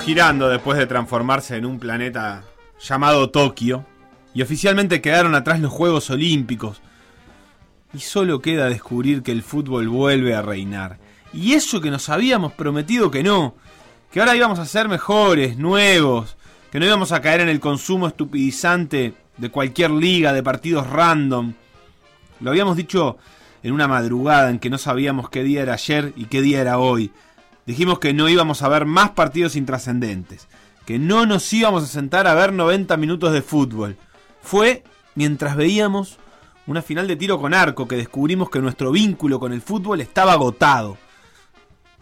Girando después de transformarse en un planeta llamado Tokio, y oficialmente quedaron atrás los Juegos Olímpicos, y solo queda descubrir que el fútbol vuelve a reinar. Y eso que nos habíamos prometido que no, que ahora íbamos a ser mejores, nuevos, que no íbamos a caer en el consumo estupidizante de cualquier liga, de partidos random. Lo habíamos dicho en una madrugada en que no sabíamos qué día era ayer y qué día era hoy. Dijimos que no íbamos a ver más partidos intrascendentes, que no nos íbamos a sentar a ver 90 minutos de fútbol. Fue mientras veíamos una final de tiro con arco que descubrimos que nuestro vínculo con el fútbol estaba agotado.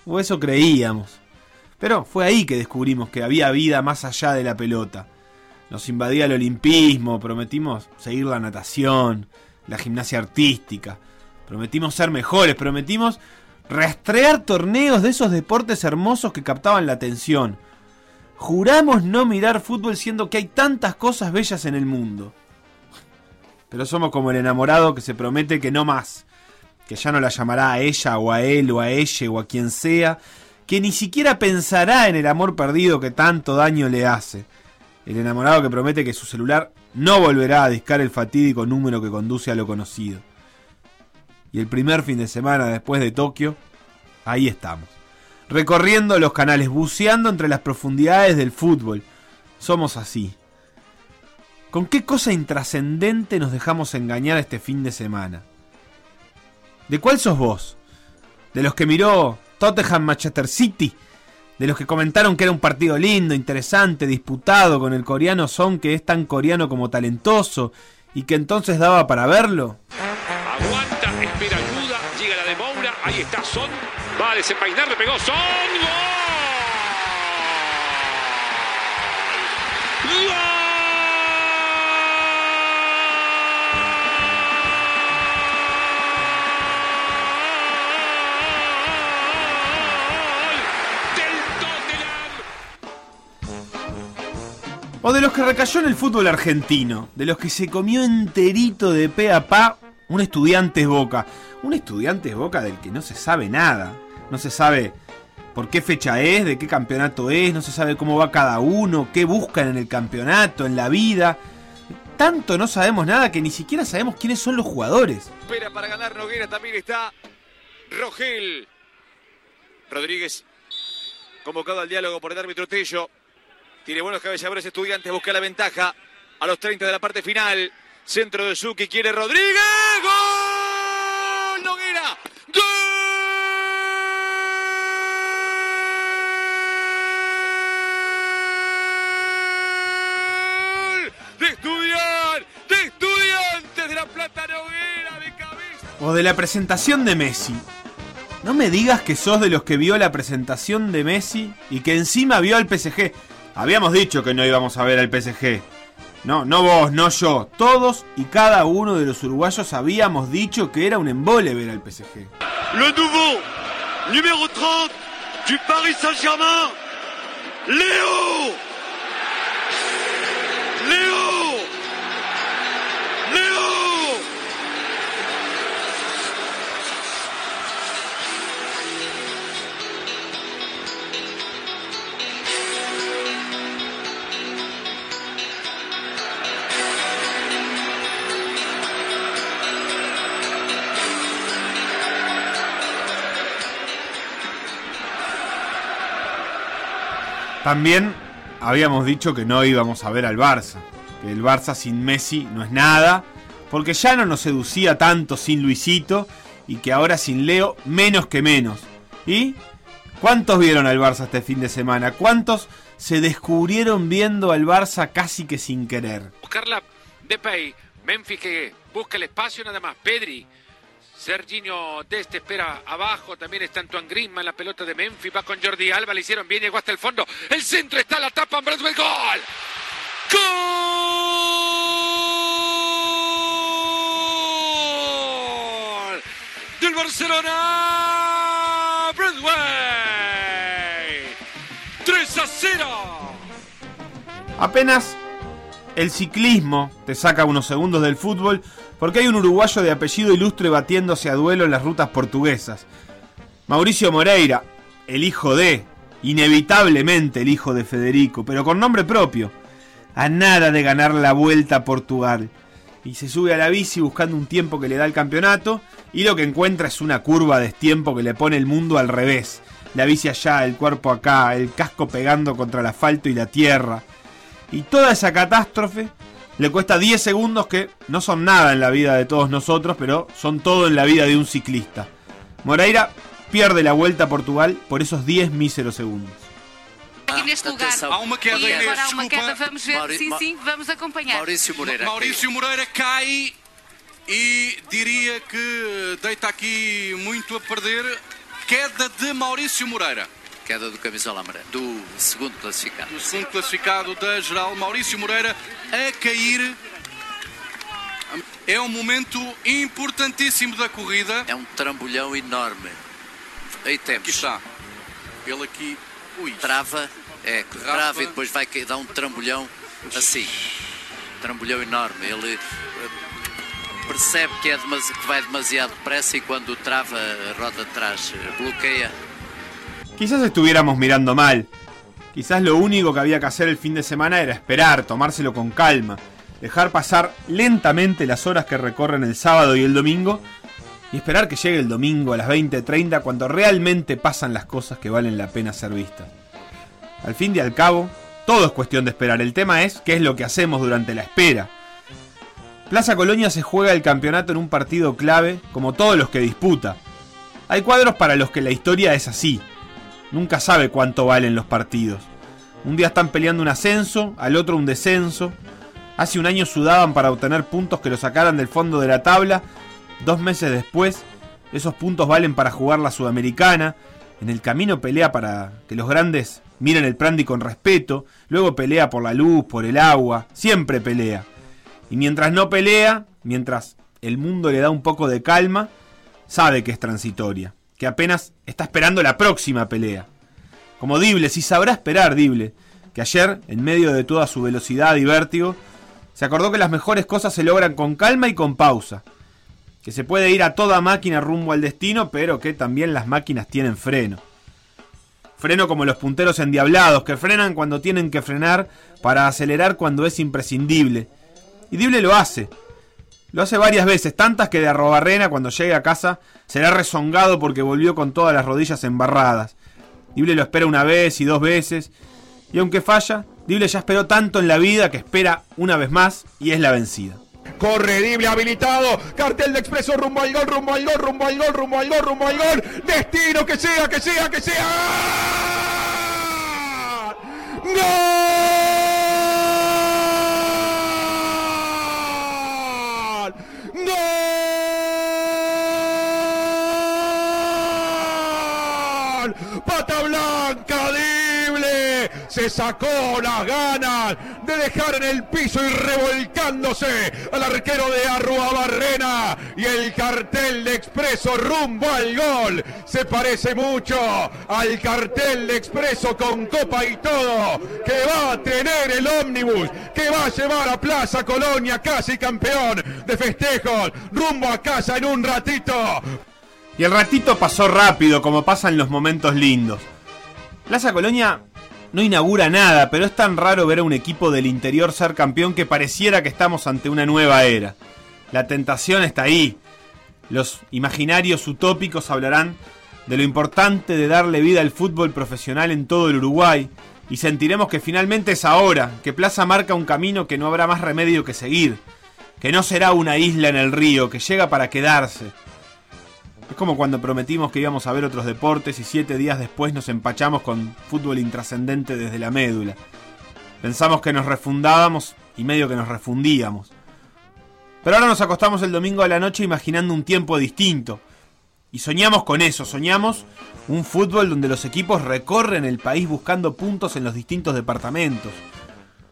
O eso creíamos. Pero fue ahí que descubrimos que había vida más allá de la pelota. Nos invadía el olimpismo, prometimos seguir la natación, la gimnasia artística, prometimos ser mejores, prometimos Rastrear torneos de esos deportes hermosos que captaban la atención. Juramos no mirar fútbol siendo que hay tantas cosas bellas en el mundo. Pero somos como el enamorado que se promete que no más. Que ya no la llamará a ella o a él o a ella o a quien sea. Que ni siquiera pensará en el amor perdido que tanto daño le hace. El enamorado que promete que su celular no volverá a discar el fatídico número que conduce a lo conocido y el primer fin de semana después de Tokio, ahí estamos. Recorriendo los canales, buceando entre las profundidades del fútbol. Somos así. ¿Con qué cosa intrascendente nos dejamos engañar este fin de semana? ¿De cuál sos vos? ¿De los que miró Tottenham Manchester City? ¿De los que comentaron que era un partido lindo, interesante, disputado con el coreano Son que es tan coreano como talentoso y que entonces daba para verlo? Ahí está Son. Va a desenvainar, le pegó Son. ¡Gol! O de los que recayó en el fútbol argentino, de los que se comió enterito de pe a pa un estudiante Boca. Un estudiante Boca del que no se sabe nada. No se sabe por qué fecha es, de qué campeonato es, no se sabe cómo va cada uno, qué buscan en el campeonato, en la vida. Tanto no sabemos nada que ni siquiera sabemos quiénes son los jugadores. Espera para ganar Noguera, también está Rogel. Rodríguez convocado al diálogo por el árbitro Tello. Tiene buenos cabezadores estudiantes, busca la ventaja a los 30 de la parte final. Centro de Suki, quiere Rodríguez. ¡Gol! Noguera. ¡Gol! De estudiar, de estudiantes de la Plata Noguera, de cabeza. O de la presentación de Messi. No me digas que sos de los que vio la presentación de Messi y que encima vio al PSG. Habíamos dicho que no íbamos a ver al PSG. No, no vos, no yo. Todos y cada uno de los uruguayos habíamos dicho que era un embole ver al PSG. Le nouveau numéro 30 du Paris Saint-Germain, Léo Léo También habíamos dicho que no íbamos a ver al Barça, que el Barça sin Messi no es nada, porque ya no nos seducía tanto sin Luisito y que ahora sin Leo menos que menos. ¿Y cuántos vieron al Barça este fin de semana? ¿Cuántos se descubrieron viendo al Barça casi que sin querer? Buscarla Depay, Memphis que busca el espacio nada más, Pedri. Serginho Deste espera abajo, también está Antoine Griezmann, la pelota de Memphis, va con Jordi Alba, le hicieron bien, llegó hasta el fondo, el centro está, la tapa, Braswell, gol. ¡Gol! Del Barcelona, Broadway. 3 a 0. Apenas el ciclismo te saca unos segundos del fútbol porque hay un uruguayo de apellido ilustre batiéndose a duelo en las rutas portuguesas. Mauricio Moreira, el hijo de, inevitablemente el hijo de Federico, pero con nombre propio, a nada de ganar la vuelta a Portugal. Y se sube a la bici buscando un tiempo que le da el campeonato y lo que encuentra es una curva de tiempo que le pone el mundo al revés. La bici allá, el cuerpo acá, el casco pegando contra el asfalto y la tierra. Y toda esa catástrofe le cuesta 10 segundos que no son nada en la vida de todos nosotros, pero son todo en la vida de un ciclista. Moreira pierde la vuelta a Portugal por esos 10 míseros segundos. Aqui neste lugar. atenção. Há uma queda, e agora há uma queda, vamos ver. Mauri- sim, sim, vamos acompanhar. Maurício Moreira. Maurício Moreira cai e diria que deita aqui muito a perder. Queda de Maurício Moreira. Queda do camisola amarela. Do segundo classificado. O segundo classificado da geral, Maurício Moreira, a cair. É um momento importantíssimo da corrida. É um trambolhão enorme. Aí Aqui temos. está. Ele aqui. Ui. Trava, é, trava e depois vai dar um trambolhão assim. Trambolhão enorme. Ele eh, percebe que, é que vai demasiado depressa e quando trava a roda de trás eh, bloqueia. Quizás estuviéramos mirando mal. Quizás lo único que había que hacer el fin de semana era esperar, tomárselo con calma, dejar pasar lentamente las horas que recorren el sábado y el domingo y esperar que llegue el domingo a las 20:30 cuando realmente pasan las cosas que valen la pena ser vistas. Al fin y al cabo, todo es cuestión de esperar. El tema es qué es lo que hacemos durante la espera. Plaza Colonia se juega el campeonato en un partido clave como todos los que disputa. Hay cuadros para los que la historia es así. Nunca sabe cuánto valen los partidos. Un día están peleando un ascenso, al otro un descenso. Hace un año sudaban para obtener puntos que lo sacaran del fondo de la tabla. Dos meses después, esos puntos valen para jugar la Sudamericana. En el camino pelea para que los grandes miren el Prandi con respeto. Luego pelea por la luz, por el agua. Siempre pelea. Y mientras no pelea, mientras el mundo le da un poco de calma, sabe que es transitoria, que apenas está esperando la próxima pelea. Como Dible, si sabrá esperar Dible, que ayer, en medio de toda su velocidad y vértigo, se acordó que las mejores cosas se logran con calma y con pausa, que se puede ir a toda máquina rumbo al destino, pero que también las máquinas tienen freno. Freno como los punteros endiablados, que frenan cuando tienen que frenar para acelerar cuando es imprescindible. Y Dible lo hace, lo hace varias veces, tantas que de Arrobarrena cuando llegue a casa será rezongado porque volvió con todas las rodillas embarradas. Dible lo espera una vez y dos veces, y aunque falla, Dible ya esperó tanto en la vida que espera una vez más y es la vencida. Corre Dible habilitado. Cartel de expreso rumbo al gol, rumbo al gol, rumbo al gol, rumbo al gol, rumbo al gol. Destino que sea, que sea, que sea. ¡Gol! ¡Gol! Pata blanca. Se sacó las ganas de dejar en el piso y revolcándose al arquero de Arruabarrena. Y el cartel de Expreso rumbo al gol. Se parece mucho al cartel de Expreso con copa y todo. Que va a tener el ómnibus. Que va a llevar a Plaza Colonia casi campeón de festejos. Rumbo a casa en un ratito. Y el ratito pasó rápido, como pasan los momentos lindos. Plaza Colonia no inaugura nada, pero es tan raro ver a un equipo del interior ser campeón que pareciera que estamos ante una nueva era. La tentación está ahí. Los imaginarios utópicos hablarán de lo importante de darle vida al fútbol profesional en todo el Uruguay, Y sentiremos que finalmente es ahora, que Plaza marca un camino que no habrá más remedio que seguir, que no será una isla en el río, que llega para quedarse. Es como cuando prometimos que íbamos a ver otros deportes y siete días después nos empachamos con fútbol intrascendente desde la médula. Pensamos que nos refundábamos y medio que nos refundíamos. Pero ahora nos acostamos el domingo a la noche imaginando un tiempo distinto. Y soñamos con eso, soñamos un fútbol donde los equipos recorren el país buscando puntos en los distintos departamentos.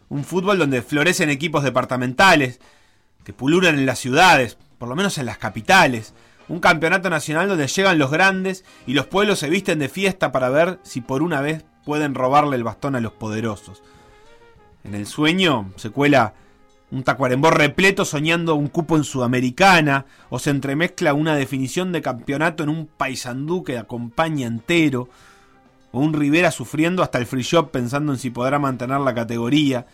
Un fútbol donde florecen equipos departamentales, que puluran en las ciudades, por lo menos en las capitales. Un campeonato nacional donde llegan los grandes y los pueblos se visten de fiesta para ver si por una vez pueden robarle el bastón a los poderosos. En el sueño se cuela un tacuarembó repleto soñando un cupo en Sudamericana, o se entremezcla una definición de campeonato en un paisandú que acompaña entero, o un Rivera sufriendo hasta el free shop pensando en si podrá mantener la categoría.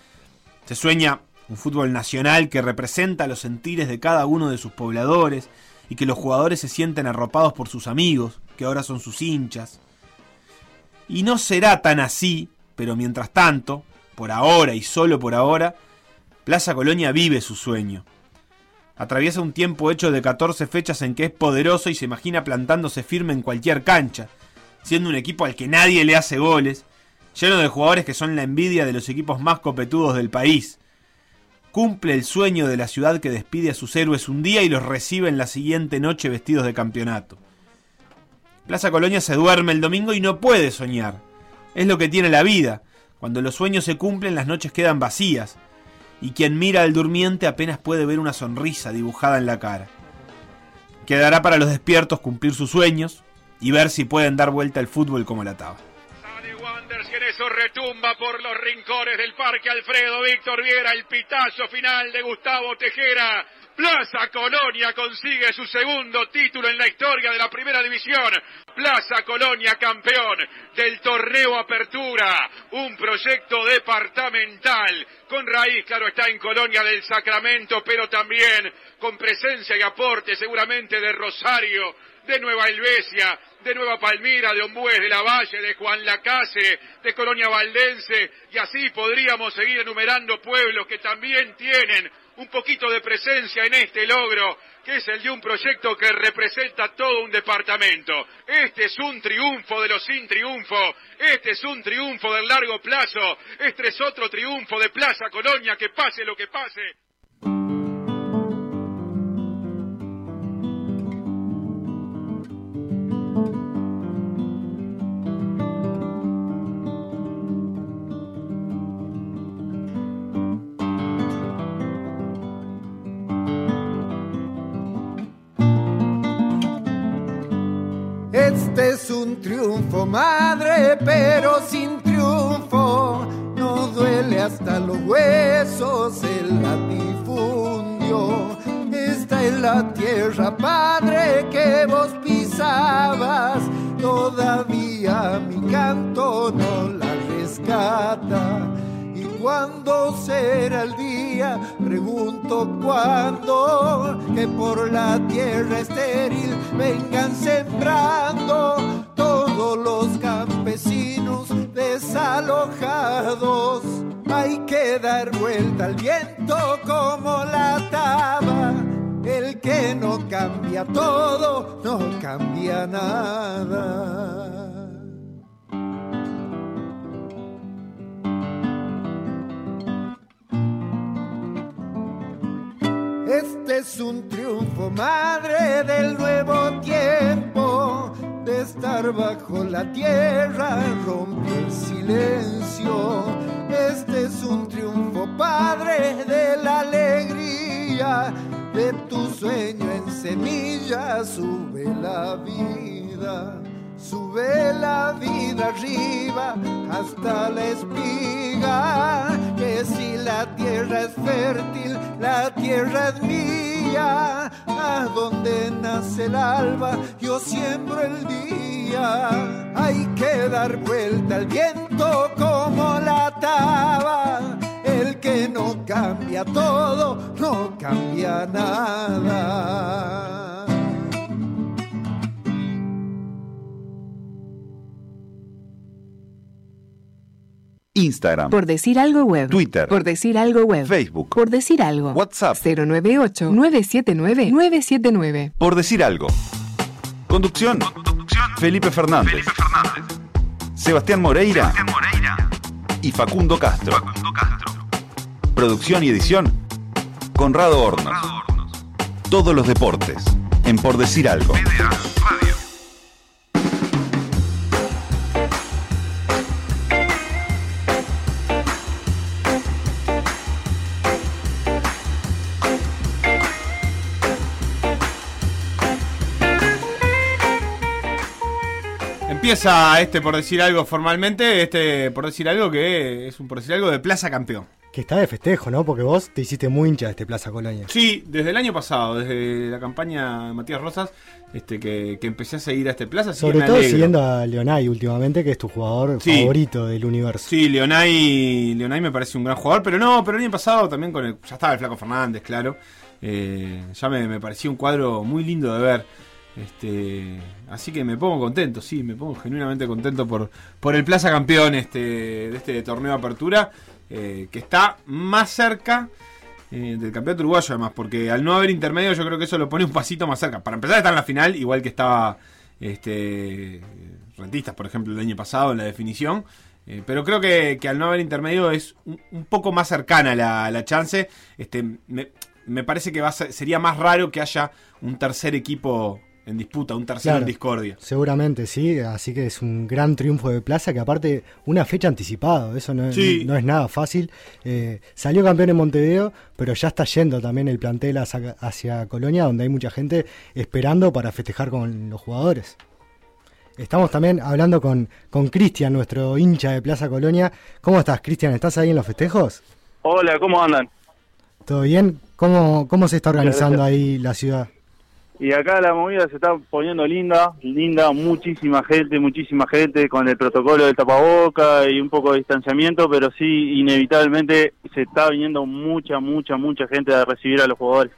Se sueña un fútbol nacional que representa los sentires de cada uno de sus pobladores y que los jugadores se sienten arropados por sus amigos, que ahora son sus hinchas. Y no será tan así, pero mientras tanto, por ahora y solo por ahora, Plaza Colonia vive su sueño. Atraviesa un tiempo hecho de 14 fechas en que es poderoso y se imagina plantándose firme en cualquier cancha, siendo un equipo al que nadie le hace goles, lleno de jugadores que son la envidia de los equipos más copetudos del país. Cumple el sueño de la ciudad que despide a sus héroes un día y los recibe en la siguiente noche vestidos de campeonato. Plaza Colonia se duerme el domingo y no puede soñar. Es lo que tiene la vida. Cuando los sueños se cumplen, las noches quedan vacías y quien mira al durmiente apenas puede ver una sonrisa dibujada en la cara. Quedará para los despiertos cumplir sus sueños y ver si pueden dar vuelta al fútbol como la taba. Que en eso retumba por los rincones del Parque Alfredo Víctor Viera, el pitazo final de Gustavo Tejera. Plaza Colonia consigue su segundo título en la historia de la primera división. Plaza Colonia campeón del torneo Apertura, un proyecto departamental con raíz, claro, está en Colonia del Sacramento, pero también con presencia y aporte seguramente de Rosario, de Nueva Helvecia, de Nueva Palmira, de Ombues, de la Valle, de Juan Lacase, de Colonia Valdense, y así podríamos seguir enumerando pueblos que también tienen un poquito de presencia en este logro, que es el de un proyecto que representa todo un departamento. Este es un triunfo de los sin triunfo, este es un triunfo del largo plazo, este es otro triunfo de Plaza Colonia, que pase lo que pase. Madre, pero sin triunfo. No duele hasta los huesos el latifundio. Esta es la tierra, padre, que vos pisabas. Todavía mi canto no la rescata. ¿Y cuándo será el día? Pregunto cuándo que por la tierra estéril vengan sembrando todos los campesinos desalojados. Hay que dar vuelta al viento como la taba. El que no cambia todo, no cambia nada. Este es un triunfo, madre del nuevo tiempo, de estar bajo la tierra rompió el silencio. Este es un triunfo, padre de la alegría, de tu sueño en semilla sube la vida. Sube la vida arriba hasta la espiga, que si la tierra es fértil, la tierra es mía. A donde nace el alba, yo siembro el día. Hay que dar vuelta al viento como la taba. El que no cambia todo, no cambia nada. Instagram, Por decir algo web. Twitter, Por decir algo web. Facebook, Por decir algo. WhatsApp. 098-979-979. por decir algo. Conducción, Felipe Fernández, Sebastián Moreira, y Facundo Castro. Producción y edición, Conrado Hornos. Todos los deportes, en Por Decir Algo. Empieza este por decir algo formalmente, este por decir algo que es un por decir algo de Plaza Campeón. Que está de festejo, ¿no? Porque vos te hiciste muy hincha de este Plaza Colonia. Sí, desde el año pasado, desde la campaña de Matías Rosas, este que, que empecé a seguir a este Plaza. Sobre me todo alegro. siguiendo a Leonay últimamente, que es tu jugador Sí. favorito del universo. Sí, Leonay, Leonay me parece un gran jugador, pero no, pero el año pasado también con el, ya estaba el Flaco Fernández, claro. Eh, ya me, me parecía un cuadro muy lindo de ver. Este, así que me pongo contento, sí, me pongo genuinamente contento por, por el Plaza Campeón este, de este torneo de apertura, eh, que está más cerca eh, del campeonato uruguayo además, porque al no haber intermedio yo creo que eso lo pone un pasito más cerca. Para empezar está en la final, igual que estaba este, Rentistas, por ejemplo, el año pasado en la definición. Eh, pero creo que, que al no haber intermedio es un, poco más cercana la, la chance. Este, me, me parece que sería más raro que haya un tercer equipo en disputa, un tercero Claro. en discordia. Seguramente sí, así que es un gran triunfo de Plaza, que aparte una fecha anticipado, eso no, Sí. no es nada fácil. Eh, salió campeón en Montevideo, pero ya está yendo también el plantel hacia, hacia Colonia, donde hay mucha gente esperando para festejar con los jugadores. Estamos también hablando con con Cristian, nuestro hincha de Plaza Colonia. ¿Cómo estás, Cristian? ¿Estás ahí en los festejos? Hola, ¿cómo andan? ¿Todo bien? ¿Cómo, cómo se está organizando ahí la ciudad? Y acá la movida se está poniendo linda, linda, muchísima gente, muchísima gente con el protocolo del tapaboca y un poco de distanciamiento, pero sí, inevitablemente se está viniendo mucha, mucha, mucha gente a recibir a los jugadores.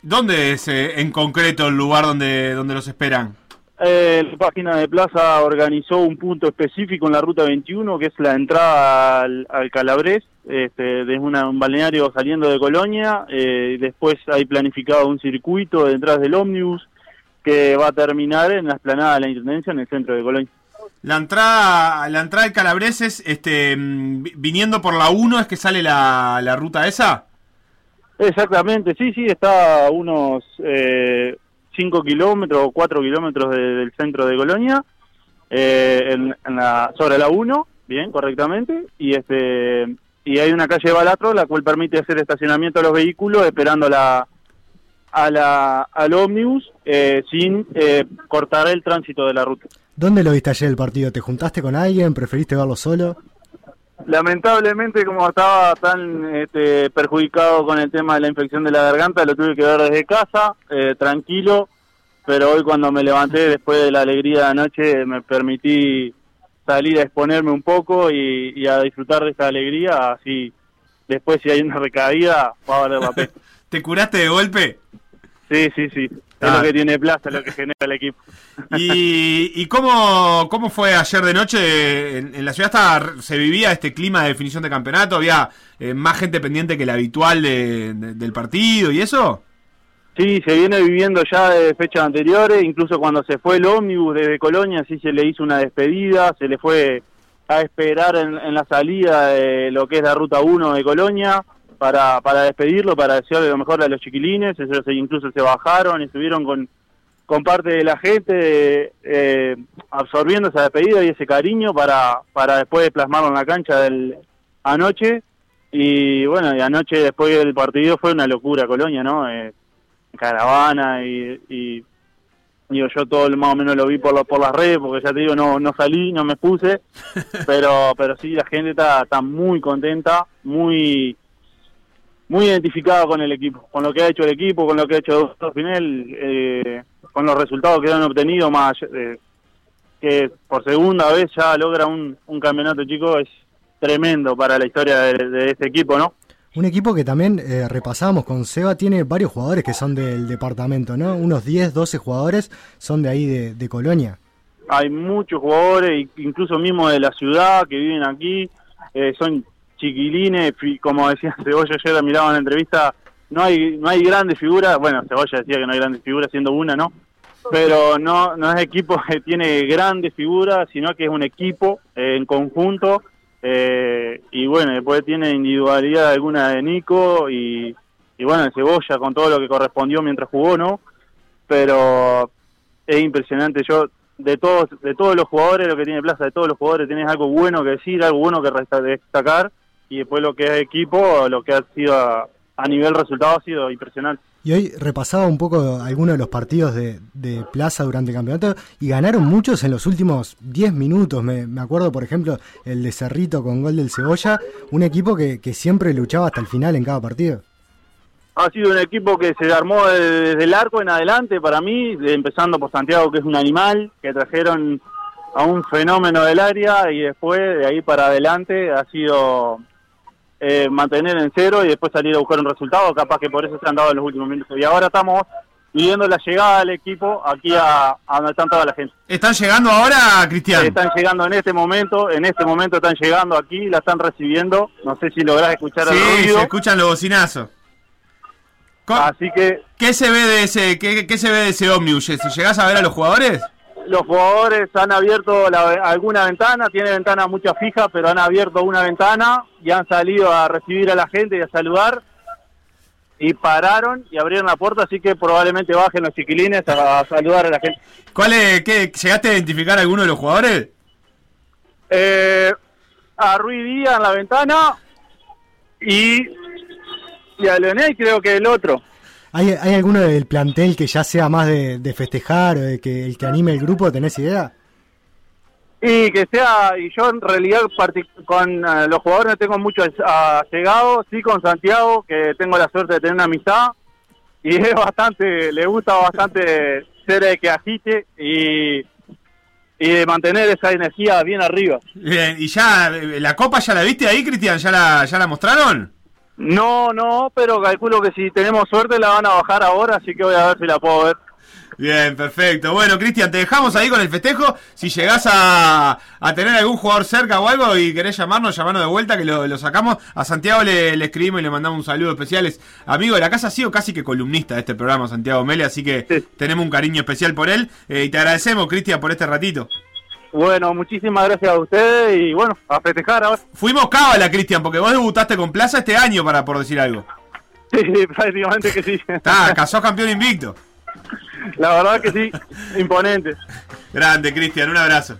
¿Dónde es eh, en concreto el lugar donde, donde los esperan? Eh, la página de Plaza organizó un punto específico en la ruta 21, que es la entrada al, al Calabrés, este, desde una- un balneario saliendo de Colonia. eh, después hay planificado un circuito detrás del ómnibus que va a terminar en la esplanada de la Intendencia en el centro de Colonia. La entrada, la entrada de Calabreses, este, mm, vi- viniendo por la 1 es que sale la, la ruta esa. Exactamente, sí, sí, está a unos 5 kilómetros o 4 kilómetros de- del centro de Colonia, eh, en, en la, sobre la 1, bien, correctamente, y este y hay una calle Balatro, la cual permite hacer estacionamiento a los vehículos esperando la a la, al ómnibus eh, sin eh, cortar el tránsito de la ruta. ¿Dónde lo viste ayer el partido? ¿Te juntaste con alguien? ¿Preferiste verlo solo? Lamentablemente, como estaba tan este, perjudicado con el tema de la infección de la garganta, lo tuve que ver desde casa, eh, tranquilo, pero hoy cuando me levanté después de la alegría de anoche, me permití salir a exponerme un poco y, y a disfrutar de esta alegría, así después si hay una recaída, va a valer la pena. ¿Te curaste de golpe? Sí, sí, sí, es Ah. lo que tiene plaza, es lo que genera el equipo. ¿Y, y cómo, cómo fue ayer de noche? En, en la ciudad se vivía este clima de definición de campeonato, había eh, más gente pendiente que la habitual de- de- del partido y eso. Sí, se viene viviendo ya de fechas anteriores, incluso cuando se fue el ómnibus desde Colonia, sí se le hizo una despedida, se le fue a esperar en, la salida de lo que es la ruta 1 de Colonia para, para despedirlo, para desearle lo mejor a los chiquilines, ellos incluso se bajaron, estuvieron con, con parte de la gente eh, absorbiendo esa despedida y ese cariño para, para después plasmarlo en la cancha del anoche. Y bueno, y anoche después del partido fue una locura Colonia, ¿no? Eh, caravana y, y digo yo todo más o menos lo vi por, lo- por las redes porque ya te digo no no salí no me puse pero pero sí la gente está, está muy contenta muy muy identificada con el equipo con lo que ha hecho el equipo con lo que ha hecho Doctor Pinel eh, con los resultados que han obtenido más de- que por segunda vez ya logra un, un campeonato chico es tremendo para la historia de, de este equipo no Un equipo que también eh, repasamos con Seba, tiene varios jugadores que son del departamento, ¿no? Unos 10, 12 jugadores son de ahí de, Colonia. hay muchos jugadores, incluso mismo de la ciudad, que viven aquí. eh, son chiquilines, como decía Cebolla ayer, la miraba en la entrevista, no hay no hay grandes figuras, bueno, Cebolla decía que no hay grandes figuras, siendo una, ¿no? Pero no no es equipo que tiene grandes figuras, sino que es un equipo eh, en conjunto, eh, y bueno, después tiene individualidad alguna de Nico, y, y bueno, de Cebolla con todo lo que correspondió mientras jugó, ¿no? Pero es impresionante, yo de todos de todos los jugadores, lo que tiene Plaza, de todos los jugadores tenés algo bueno que decir, algo bueno que destacar y después lo que es equipo, lo que ha sido a nivel resultado ha sido impresionante. Y hoy repasaba un poco algunos de los partidos de, Plaza durante el campeonato y ganaron muchos en los últimos 10 minutos. Me, acuerdo, por ejemplo, el de Cerrito con gol del Cebolla, un equipo que, que siempre luchaba hasta el final en cada partido. Ha sido un equipo que se armó desde el arco en adelante para mí, empezando por Santiago que es un animal, que trajeron a un fenómeno del área y después de ahí para adelante ha sido eh, mantener en cero y después salir a buscar un resultado, capaz que por eso se han dado en los últimos minutos. Y ahora estamos viendo la llegada del equipo aquí a, a donde están toda la gente. ¿Están llegando ahora, Cristian? Están llegando en este momento, en este momento están llegando aquí, la están recibiendo. No sé si lográs escuchar el Sí, ruido. se escuchan los bocinazos. Así que ¿Qué se ve de ese, qué, qué se ve de ese ómnibus? ¿Si llegás a ver a los jugadores? Los jugadores han abierto la- alguna ventana, tiene ventanas muchas fijas, pero han abierto una ventana y han salido a recibir a la gente y a saludar. Y pararon y abrieron la puerta, así que probablemente bajen los chiquilines a, a saludar a la gente. ¿Cuál es, qué, ¿Llegaste a identificar a alguno de los jugadores? Eh, a Rui Díaz en la ventana y, y a Leonel creo que el otro. ¿Hay, ¿Hay alguno del plantel que ya sea más de, de festejar o de que el que anime el grupo? ¿Tenés idea? Y que sea, y yo en realidad con eh, los jugadores no tengo mucho llegado, sí con Santiago, que tengo la suerte de tener una amistad, y es bastante, le gusta bastante ser el que agite y, y de mantener esa energía bien arriba. Bien, ¿y ya eh, la copa ya la viste ahí, Cristian? ¿Ya la, ¿Ya la mostraron? No, no, pero calculo que si tenemos suerte la van a bajar ahora, así que voy a ver si la puedo ver. Bien, perfecto. Bueno, Cristian, te dejamos ahí con el festejo. Si llegás a, a tener algún jugador cerca o algo y querés llamarnos, llamarnos de vuelta, que lo, lo sacamos. A Santiago le, le escribimos y le mandamos un saludo especial. Es amigo de la casa, ha sido casi que columnista de este programa, Santiago Mele, así que tenemos un cariño especial por él. Eh, y te agradecemos, Cristian, por este ratito. Bueno, muchísimas gracias a ustedes y bueno, a festejar ahora. Fuimos cábala, Cristian, porque vos debutaste con Plaza este año, para por decir algo. Sí, prácticamente que sí. Está, casó campeón invicto. La verdad que sí, imponente. Grande, Cristian, un abrazo.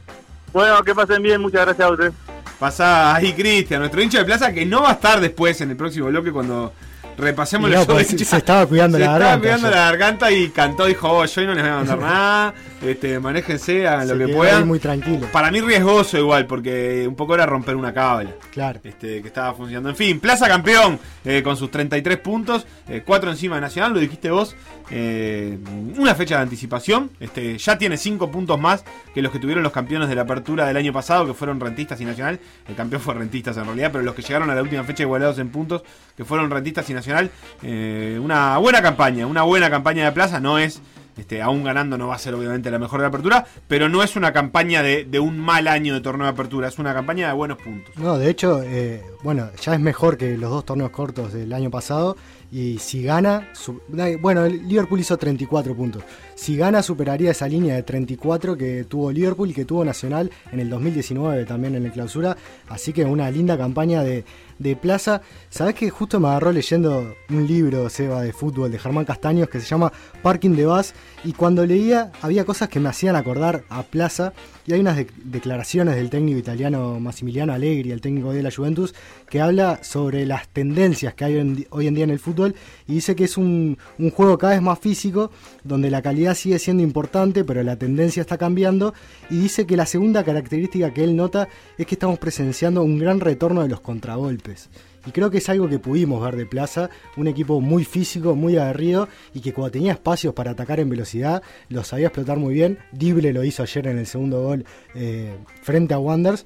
Bueno, que pasen bien, muchas gracias a ustedes. Pasá ahí, Cristian, nuestro hincha de plaza, que no va a estar después en el próximo bloque cuando repasemos el no, show de se- estaba cuidando Se la estaba garganta cuidando ayer. la garganta y cantó, dijo, oh, yo hoy no les voy a mandar nada, este, manéjense, hagan Se lo que puedan. muy tranquilo. Para mí riesgoso igual, porque un poco era romper una cábala. Claro. Este, que estaba funcionando. En fin, Plaza campeón eh, con sus 33 puntos, 4 encima de Nacional, lo dijiste vos. eh, una fecha de anticipación. Este, ya tiene 5 puntos más que los que tuvieron los campeones de la apertura del año pasado, que fueron Rentistas y Nacional. El campeón fue Rentistas en realidad, pero los que llegaron a la última fecha igualados en puntos, que fueron Rentistas y Nacional. Eh, una buena campaña, una buena campaña de Plaza. No es este, aún ganando no va a ser obviamente la mejor de la apertura, pero no es una campaña de, un mal año de torneo de apertura, es una campaña de buenos puntos. No, de hecho, eh, bueno, ya es mejor que los dos torneos cortos del año pasado. Y si gana, bueno, Liverpool hizo 34 puntos. Si gana, superaría esa línea de 34 que tuvo Liverpool y que tuvo Nacional en el 2019 también en el clausura. Así que una linda campaña de, de plaza. Sabes que justo me agarró leyendo un libro, Seba, de fútbol de Germán Castaños que se llama Parking de Bus. Y cuando leía, había cosas que me hacían acordar a Plaza. Y hay unas de- declaraciones del técnico italiano Massimiliano Allegri, el técnico de la Juventus, que habla sobre las tendencias que hay hoy en día en el fútbol y dice que es un, un juego cada vez más físico, donde la calidad sigue siendo importante, pero la tendencia está cambiando. Y dice que la segunda característica que él nota es que estamos presenciando un gran retorno de los contragolpes. Y creo que es algo que pudimos ver de Plaza, un equipo muy físico, muy aguerrido y que cuando tenía espacios para atacar en velocidad lo sabía explotar muy bien. Dible lo hizo ayer en el segundo gol eh, frente a Wanders.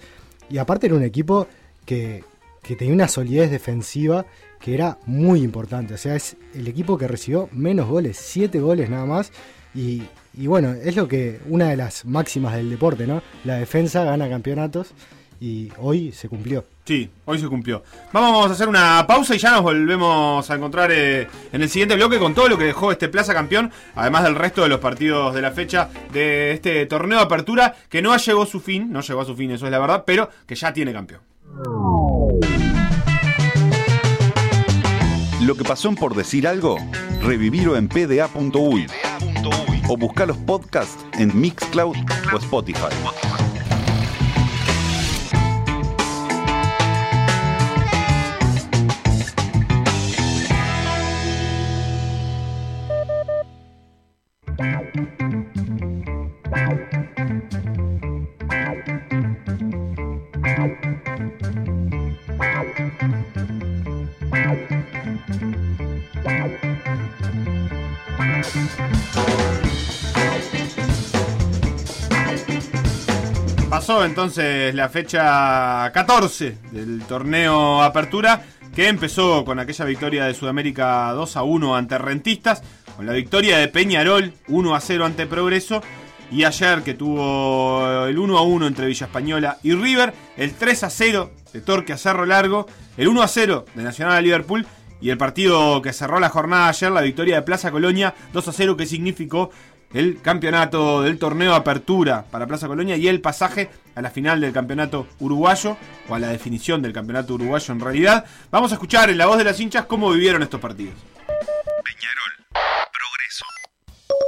Y aparte era un equipo que, que tenía una solidez defensiva que era muy importante. O sea, es el equipo que recibió menos goles, 7 goles nada más. Y, y bueno, es lo que una de las máximas del deporte, ¿no? La defensa gana campeonatos y hoy se cumplió. Sí, hoy se cumplió. Vamos, vamos a hacer una pausa y ya nos volvemos a encontrar eh, en el siguiente bloque con todo lo que dejó este Plaza Campeón, además del resto de los partidos de la fecha de este torneo de apertura que no llegó a su fin, no llegó a su fin, eso es la verdad, pero que ya tiene campeón. Lo que pasó en por decir algo, revivirlo en pda.uy o buscar los podcasts en Mixcloud o Spotify. Pasó entonces la fecha 14 del torneo Apertura, que empezó con aquella victoria de Sudamérica 2 a 1 ante Rentistas, con la victoria de Peñarol 1 a 0 ante Progreso, y ayer que tuvo el 1 a 1 entre Villa Española y River, el 3 a 0 de Torque a Cerro Largo, el 1 a 0 de Nacional a Liverpool, y el partido que cerró la jornada ayer, la victoria de Plaza Colonia 2 a 0, que significó el campeonato del torneo Apertura para Plaza Colonia y el pasaje a la final del campeonato uruguayo, o a la definición del campeonato uruguayo en realidad. Vamos a escuchar en la voz de las hinchas cómo vivieron estos partidos.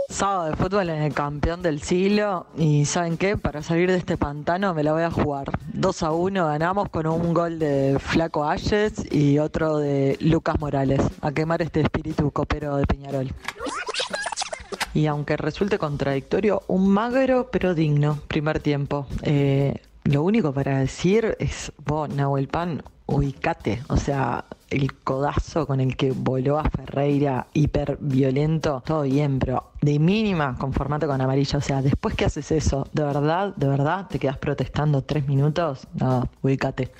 Sábado de fútbol en el campeón del siglo y ¿saben qué? Para salir de este pantano me la voy a jugar. 2 a 1 ganamos con un gol de Flaco Ayes y otro de Lucas Morales. A quemar este espíritu copero de Peñarol. Y aunque resulte contradictorio, un magro pero digno primer tiempo. Eh, lo único para decir es, vos, Nahuel Pan, ubicate. O sea, el codazo con el que voló a Ferreira, hiper violento, todo bien, pero de mínima, conformate con amarillo. O sea, después que haces eso, de verdad, de verdad, te quedas protestando tres minutos, no, ubicate.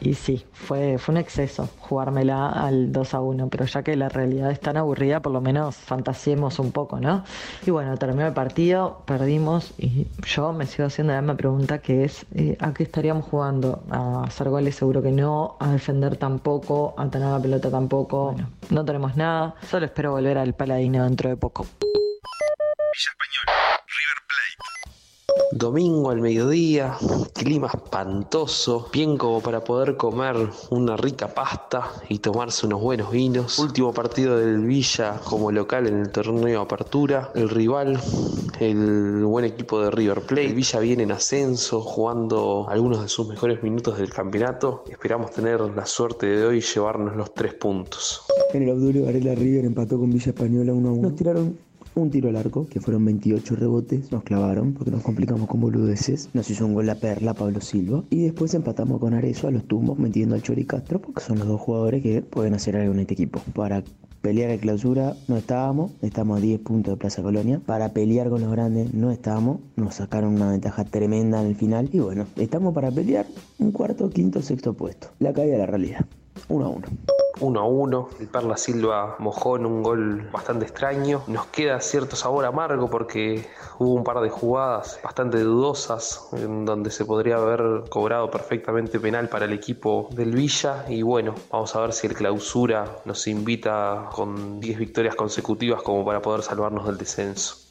Y sí, fue, fue un exceso jugármela al 2 a 1, pero ya que la realidad es tan aburrida, por lo menos fantasiemos un poco, ¿no? Y bueno, terminó el partido, perdimos y yo me sigo haciendo la misma pregunta que es, eh, ¿a qué estaríamos jugando? ¿A hacer goles? Seguro que no, a defender tampoco, a tener la pelota tampoco. Bueno, no tenemos nada, solo espero volver al Paladino dentro de poco. Domingo al mediodía, clima espantoso, bien como para poder comer una rica pasta y tomarse unos buenos vinos. Último partido del Villa como local en el torneo Apertura. El rival, el buen equipo de River Plate. El Villa viene en ascenso, jugando algunos de sus mejores minutos del campeonato. Esperamos tener la suerte de hoy llevarnos los tres puntos. En el Obdulio Varela River empató con Villa Española 1 a 1. Nos tiraron un tiro al arco, que fueron 28 rebotes, nos clavaron porque nos complicamos con boludeces. Nos hizo un gol la perla Pablo Silva. Y después empatamos con Arezo a los tumbos, metiendo al Chori Castro, porque son los dos jugadores que pueden hacer algo en este equipo. Para pelear en clausura no estábamos, estamos a 10 puntos de Plaza Colonia. Para pelear con los grandes no estábamos, nos sacaron una ventaja tremenda en el final. Y bueno, estamos para pelear un cuarto, quinto, sexto puesto. La caída de la realidad. 1 a 1. 1 a 1. El Perla Silva mojó en un gol bastante extraño. Nos queda cierto sabor amargo porque hubo un par de jugadas bastante dudosas en donde se podría haber cobrado perfectamente penal para el equipo del Villa. Y bueno, vamos a ver si el clausura nos invita con 10 victorias consecutivas como para poder salvarnos del descenso.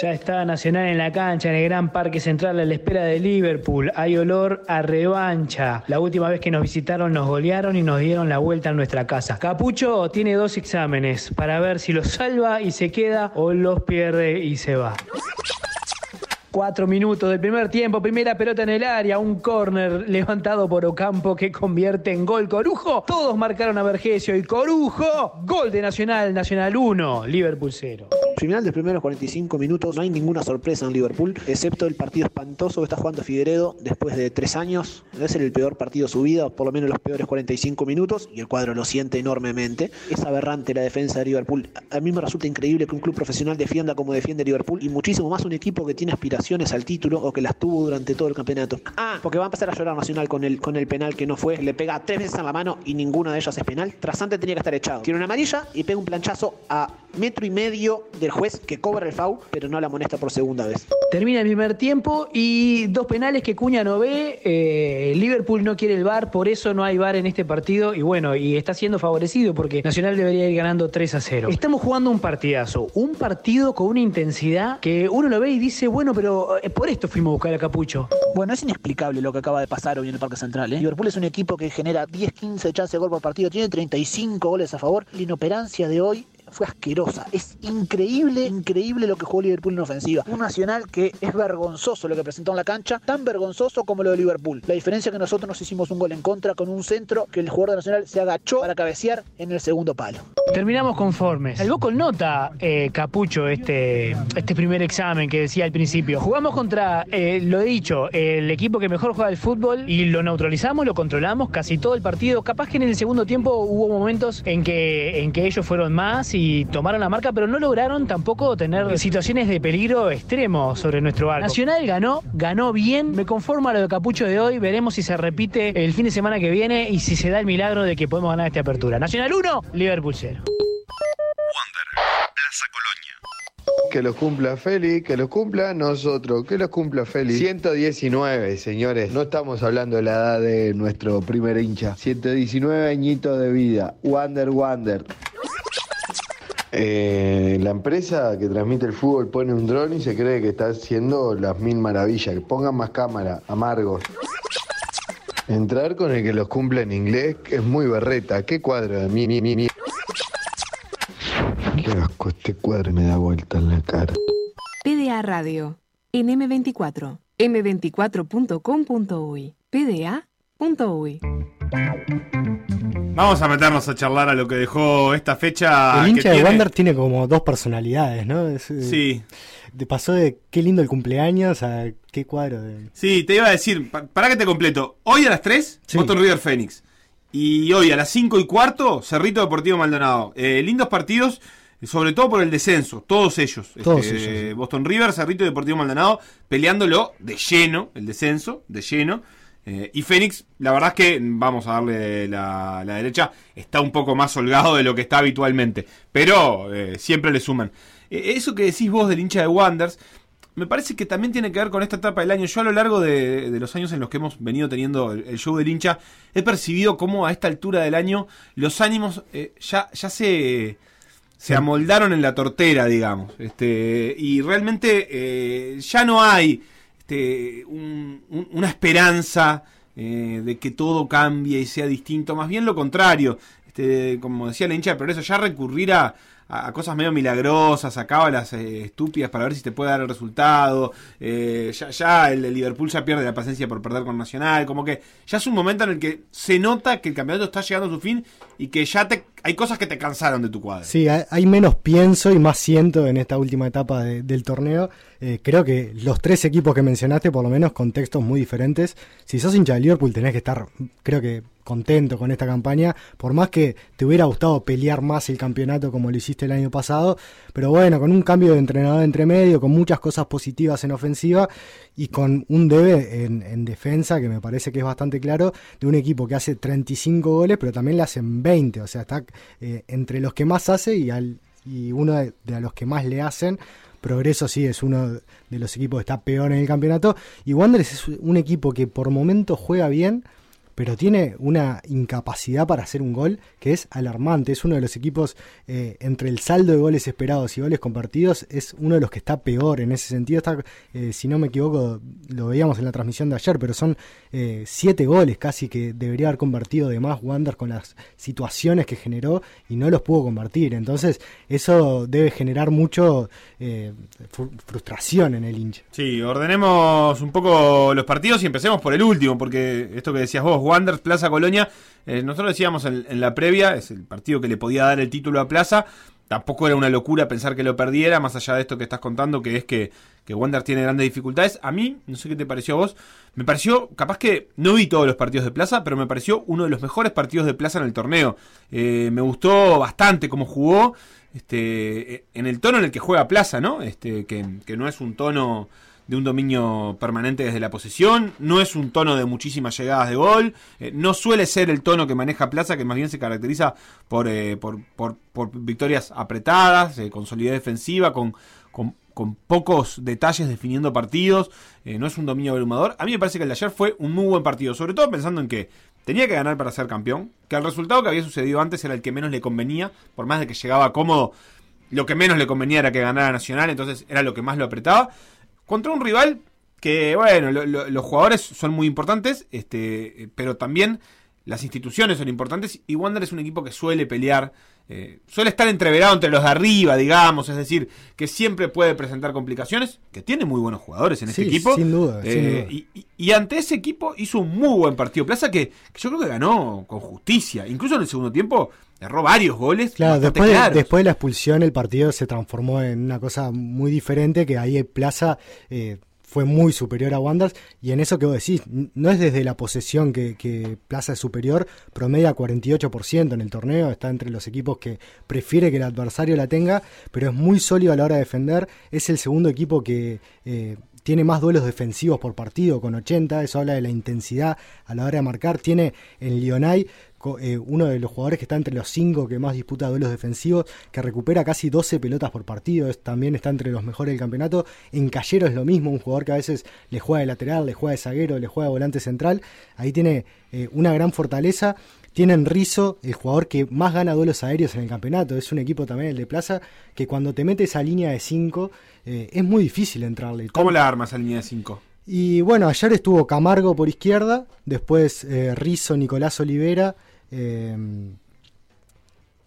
Ya está Nacional en la cancha, en el Gran Parque Central, a la espera de Liverpool. Hay olor a revancha. La última vez que nos visitaron nos golearon y nos dieron la vuelta a nuestra casa. Capucho tiene dos exámenes para ver si los salva y se queda o los pierde y se va. Cuatro minutos del primer tiempo, primera pelota en el área, un córner levantado por Ocampo que convierte en gol Corujo. Todos marcaron a Vergesio y Corujo, gol de Nacional, Nacional 1, Liverpool 0. Final de los primeros 45 minutos, no hay ninguna sorpresa en Liverpool, excepto el partido espantoso que está jugando Figueredo después de tres años. Debe ser el peor partido de su vida, por lo menos los peores 45 minutos, y el cuadro lo siente enormemente. Es aberrante la defensa de Liverpool. A mí me resulta increíble que un club profesional defienda como defiende Liverpool, y muchísimo más un equipo que tiene aspiraciones al título o que las tuvo durante todo el campeonato. Ah, porque va a empezar a llorar Nacional con el, con el penal que no fue. Le pega tres veces en la mano y ninguna de ellas es penal. Trasante tenía que estar echado. Tiene una amarilla y pega un planchazo a metro y medio de del juez que cobra el FAU, pero no la amonesta por segunda vez. Termina el primer tiempo y dos penales que Cuña no ve. eh, Liverpool no quiere el VAR, por eso no hay VAR en este partido. Y bueno, y está siendo favorecido porque Nacional debería ir ganando 3 a 0. Estamos jugando un partidazo, un partido con una intensidad que uno lo ve y dice, bueno, pero eh, por esto fuimos a buscar a Capucho. Bueno, es inexplicable lo que acaba de pasar hoy en el Parque Central. ¿eh? Liverpool es un equipo que genera 10, 15 chances de gol por partido, tiene 35 goles a favor. La inoperancia de hoy fue asquerosa. Es increíble, increíble lo que jugó Liverpool en ofensiva. Un Nacional que es vergonzoso lo que presentó en la cancha, tan vergonzoso como lo de Liverpool. La diferencia es que nosotros nos hicimos un gol en contra con un centro que el jugador de Nacional se agachó para cabecear en el segundo palo. Terminamos conformes. El Boca nota, eh, Capucho, este, este primer examen que decía al principio. Jugamos contra, eh, lo he dicho, el equipo que mejor juega el fútbol y lo neutralizamos, lo controlamos casi todo el partido. Capaz que en el segundo tiempo hubo momentos en que, en que ellos fueron más tomaron la marca, pero no lograron tampoco tener situaciones de peligro extremo sobre nuestro arco. Nacional ganó, ganó bien. Me conformo a lo de Capucho de hoy. Veremos si se repite el fin de semana que viene y si se da el milagro de que podemos ganar esta apertura. Nacional 1, Liverpool 0. Plaza Colonia. Que los cumpla Feli, que los cumpla nosotros, que los cumpla Feli. 119, señores. No estamos hablando de la edad de nuestro primer hincha. 119 añitos de vida. Wander, Wander. Eh, la empresa que transmite el fútbol pone un dron y se cree que está haciendo las mil maravillas. Que pongan más cámara, amargos. Entrar con el que los cumple en inglés es muy berreta. ¿Qué cuadro mí, mi, mi, mi? Qué asco, este cuadro me da vuelta en la cara. PDA Radio. En M24. M24.com.uy. PDA.uy. Vamos a meternos a charlar a lo que dejó esta fecha. El que hincha de tiene- Wander tiene como dos personalidades, ¿no? Es, eh, Sí. De pasó de qué lindo el cumpleaños a qué cuadro de... Sí, te iba a decir, pa- para que te completo. Hoy a las 3, Boston River Phoenix. Y hoy a las 5 y cuarto, Cerrito Deportivo Maldonado. Eh, lindos partidos, sobre todo por el descenso, todos ellos. Todos Este, ellos, Boston River, Cerrito Deportivo Maldonado, peleándolo de lleno, el descenso, de lleno. Eh, y Fénix, la verdad es que, vamos a darle la, derecha, está un poco más holgado de lo que está habitualmente. Pero eh, siempre le suman. Eh, eso que decís vos del hincha de Wanders, me parece que también tiene que ver con esta etapa del año. Yo a lo largo de, los años en los que hemos venido teniendo el, show del hincha, he percibido cómo a esta altura del año los ánimos ya, se, se amoldaron en la tortera, digamos. Este, y realmente ya no hay este, un- un- una esperanza eh, de que todo cambie y sea distinto. Más bien lo contrario. Este, como decía la hincha de progreso, ya recurrir a, a- cosas medio milagrosas, a cábalas eh, estúpidas para ver si te puede dar el resultado. Eh, ya, ya el, Liverpool ya pierde la paciencia por perder con Nacional. Como que ya es un momento en el que se nota que el campeonato está llegando a su fin y que ya hay cosas que te cansaron de tu cuadro. Sí, hay, menos pienso y más siento en esta última etapa de- del torneo. Eh, creo que los tres equipos que mencionaste, por lo menos, contextos muy diferentes. Si sos hincha de Liverpool, tenés que estar, creo que, contento con esta campaña. Por más que te hubiera gustado pelear más el campeonato como lo hiciste el año pasado. Pero bueno, con un cambio de entrenador entre medio, con muchas cosas positivas en ofensiva y con un debe en, en defensa, que me parece que es bastante claro, de un equipo que hace 35 goles, pero también le hacen 20. O sea, está eh, entre los que más hace y, al, y uno de, de a los que más le hacen. Progreso sí es uno de los equipos que está peor en el campeonato. Y Wanderers es un equipo que por momentos juega bien, pero tiene una incapacidad para hacer un gol que es alarmante. Es uno de los equipos, eh, entre el saldo de goles esperados y goles compartidos, es uno de los que está peor en ese sentido. Está, eh, si no me equivoco, lo veíamos en la transmisión de ayer, pero son eh, siete goles casi que debería haber convertido de más Wander con las situaciones que generó y no los pudo convertir. Entonces, eso debe generar mucho eh, fru- frustración en el hincha. Sí, ordenemos un poco los partidos y empecemos por el último, porque esto que decías vos, Wanderers, Plaza Colonia, eh, nosotros decíamos en, en la previa, es el partido que le podía dar el título a Plaza, tampoco era una locura pensar que lo perdiera, más allá de esto que estás contando, que es que, que Wander tiene grandes dificultades. A mí, no sé qué te pareció a vos, me pareció, capaz que no vi todos los partidos de Plaza, pero me pareció uno de los mejores partidos de Plaza en el torneo. Eh, me gustó bastante cómo jugó, este, en el tono en el que juega Plaza, ¿no? Este, que, no es un tono de un dominio permanente desde la posesión, no es un tono de muchísimas llegadas de gol, eh, no suele ser el tono que maneja Plaza, que más bien se caracteriza por, eh, por, por, por victorias apretadas, eh, con solidez defensiva, con, con, pocos detalles definiendo partidos, eh, no es un dominio abrumador. A mí me parece que el de ayer fue un muy buen partido, sobre todo pensando en que tenía que ganar para ser campeón, que el resultado que había sucedido antes era el que menos le convenía, por más de que llegaba cómodo, lo que menos le convenía era que ganara Nacional, entonces era lo que más lo apretaba contra un rival que, bueno, lo- lo- los jugadores son muy importantes, este, eh, pero también las instituciones son importantes y Wander es un equipo que suele pelear, eh, suele estar entreverado entre los de arriba, digamos, es decir, que siempre puede presentar complicaciones, que tiene muy buenos jugadores en este Sí, equipo. sin duda, sin Eh, duda. Y, ante ese equipo hizo un muy buen partido. Plaza que, que yo creo que ganó con justicia. Incluso en el segundo tiempo erró varios goles. Claro, después de, después de la expulsión el partido se transformó en una cosa muy diferente, que ahí Plaza eh, fue muy superior a Wanderers, y en eso que vos decís, no es desde la posesión que, Plaza es superior, promedia 48% en el torneo, está entre los equipos que prefiere que el adversario la tenga, pero es muy sólido a la hora de defender, es el segundo equipo que... eh, tiene más duelos defensivos por partido, con 80, eso habla de la intensidad a la hora de marcar. Tiene en Lionay eh, uno de los jugadores que está entre los cinco que más disputa duelos defensivos, que recupera casi 12 pelotas por partido, es- también está entre los mejores del campeonato. En Callero es lo mismo, un jugador que a veces le juega de lateral, le juega de zaguero, le juega de volante central. Ahí tiene eh, una gran fortaleza. Tienen Rizo, el jugador que más gana duelos aéreos en el campeonato. Es un equipo también, el de Plaza, que cuando te mete esa línea de 5 es muy difícil entrarle. ¿Cómo la arma esa línea de 5? Y bueno, ayer estuvo Camargo por izquierda, después eh, Rizo, Nicolás Olivera, eh,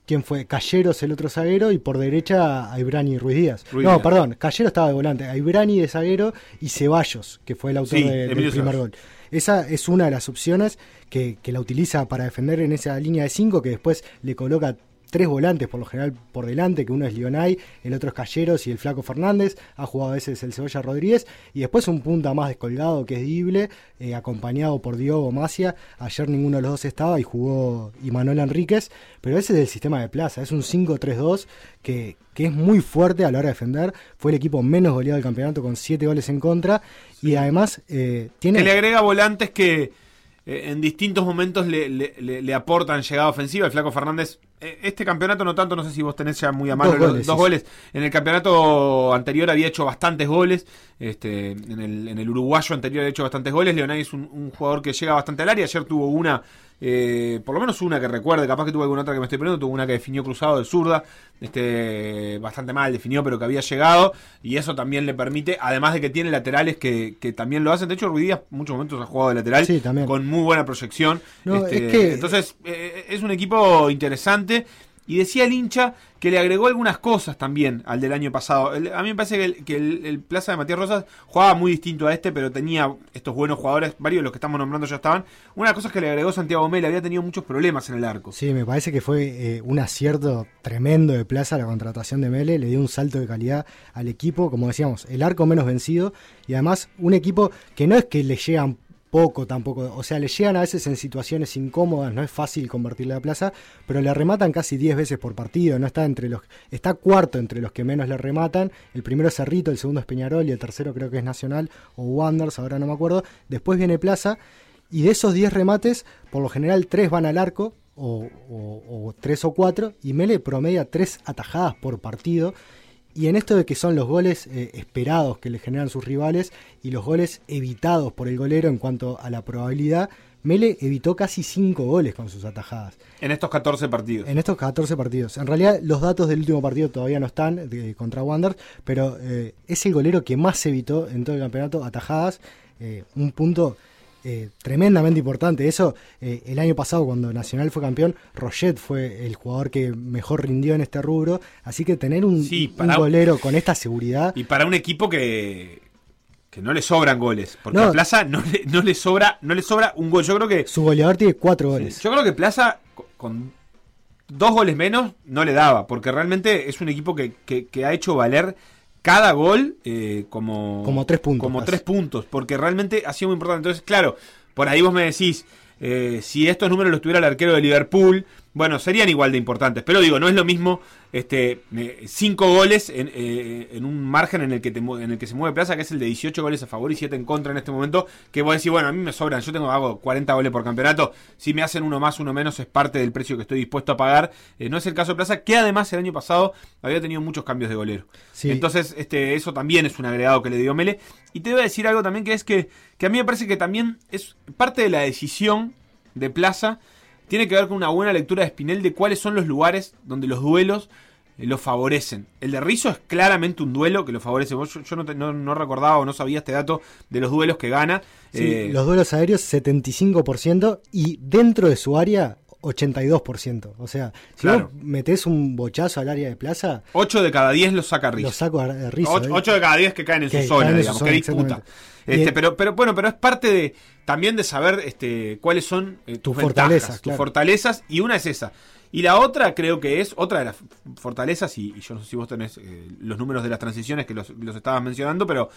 ¿quién fue? Calleros, el otro zaguero, y por derecha a Ibrani Ruiz Díaz. Ruiz no, Díaz. perdón, Callero estaba de volante, a Ibrani de zaguero y Ceballos, que fue el autor Sí, de- del primer gol. Esa es una de las opciones que, que la utiliza para defender en esa línea de 5, que después le coloca tres volantes por lo general por delante, que uno es Lionay, el otro es Calleros y el Flaco Fernández, ha jugado a veces el Cebolla Rodríguez, y después un punta más descolgado que es Dible, eh, acompañado por Diogo Macia, ayer ninguno de los dos estaba y jugó Imanol Enríquez, pero ese es el sistema de plaza, es un 5-3-2 que, que es muy fuerte a la hora de defender, fue el equipo menos goleado del campeonato con 7 goles en contra, y además eh, tiene... Que le agrega volantes que en distintos momentos le, le- le- le aportan llegada ofensiva. El Flaco Fernández, eh, este campeonato no tanto, no sé si vos tenés ya muy a mano Dos los- goles, dos sí. goles. En el campeonato anterior había hecho bastantes goles. Este, en, el, en el uruguayo anterior había hecho bastantes goles. Leonay es un, un jugador que llega bastante al área. Ayer tuvo una, eh, por lo menos una que recuerde, capaz que tuvo alguna otra que me estoy perdiendo. Tuvo una que definió cruzado de zurda. Este, bastante mal definió, pero que había llegado. Y eso también le permite, además de que tiene laterales que, que también lo hacen. De hecho, Ruiz Díaz muchos momentos ha jugado de lateral Sí, también. con muy buena proyección. No, Este, es que- Entonces, eh, es un equipo interesante. Y decía el hincha que le agregó algunas cosas también al del año pasado. A mí me parece que, el, el- Plaza de Matías Rosas jugaba muy distinto a este, pero tenía estos buenos jugadores. Varios de los que estamos nombrando ya estaban. Una de las cosas que le agregó Santiago Mel, había tenido muchos problemas en el arco. Sí, me parece que fue eh, un acierto tremendo de Plaza la contratación de Mele, le dio un salto de calidad al equipo, como decíamos, el arco menos vencido y además un equipo que no es que le llegan poco tampoco, o sea, le llegan a veces en situaciones incómodas, no es fácil convertirle a Plaza, pero le rematan casi 10 veces por partido, no está entre los está cuarto entre los que menos le rematan, el primero es Cerrito, el segundo es Peñarol y el tercero creo que es Nacional o Wanderers, ahora no me acuerdo, después viene Plaza y de esos 10 remates, por lo general 3 van al arco, o, o, o 3 o 4, y Mele promedia 3 atajadas por partido. Y en esto de que son los goles eh, esperados que le generan sus rivales y los goles evitados por el golero en cuanto a la probabilidad, Mele evitó casi 5 goles con sus atajadas. En estos 14 partidos. En estos 14 partidos. En realidad, los datos del último partido todavía no están de- contra Wanderers, pero eh, es el golero que más evitó en todo el campeonato atajadas. eh, un punto eh, tremendamente importante. Eso, eh, el año pasado, cuando Nacional fue campeón, Roget fue el jugador que mejor rindió en este rubro. Así que tener un, Sí, un para- golero con esta seguridad. Y para un equipo que, que no le sobran goles. Porque No. a Plaza no le, no le sobra no le sobra un gol. Yo creo que Su goleador tiene 4 goles. Yo creo que Plaza, co- con dos goles menos, no le daba, porque realmente es un equipo que, que- que ha hecho valer cada gol eh, como, Como tres puntos, Como tres puntos, porque realmente ha sido muy importante. Entonces, claro, por ahí vos me decís, eh, si estos números los tuviera el arquero de Liverpool, Bueno, serían igual de importantes, pero digo, no es lo mismo este cinco goles en, eh, en un margen en el que te en el que se mueve Plaza, que es el de 18 goles a favor y 7 en contra en este momento, que vos decís, bueno, a mí me sobran, yo tengo hago 40 goles por campeonato, si me hacen uno más, uno menos es parte del precio que estoy dispuesto a pagar. Eh, no es el caso de Plaza, que además el año pasado había tenido muchos cambios de golero. Sí. Entonces, este eso también es un agregado que le dio Mele y te voy a decir algo también que es que que a mí me parece que también es parte de la decisión de Plaza tiene que ver con una buena lectura de Spinel de cuáles son los lugares donde los duelos eh, lo favorecen. El de Rizzo es claramente un duelo que lo favorece. Yo, yo no, te- no- no recordaba o no sabía este dato de los duelos que gana. Sí, Eh, los duelos aéreos 75% y dentro de su área 82%. O sea, si Claro. vos metés un bochazo al área de plaza, 8 de cada 10 los saca Rizzo. lo saco a a Rizzo. 8, ¿eh? de cada 10 que caen en Que su zona, su digamos, zona, que disputa. Este, pero, pero bueno, pero es parte de también de saber este, cuáles son eh, tus, Tus ventajas, fortalezas, tus fortalezas, y una es esa. Y la otra creo que es otra de las fortalezas, y, y yo no sé si vos tenés eh, los números de las transiciones que los, los estabas mencionando, pero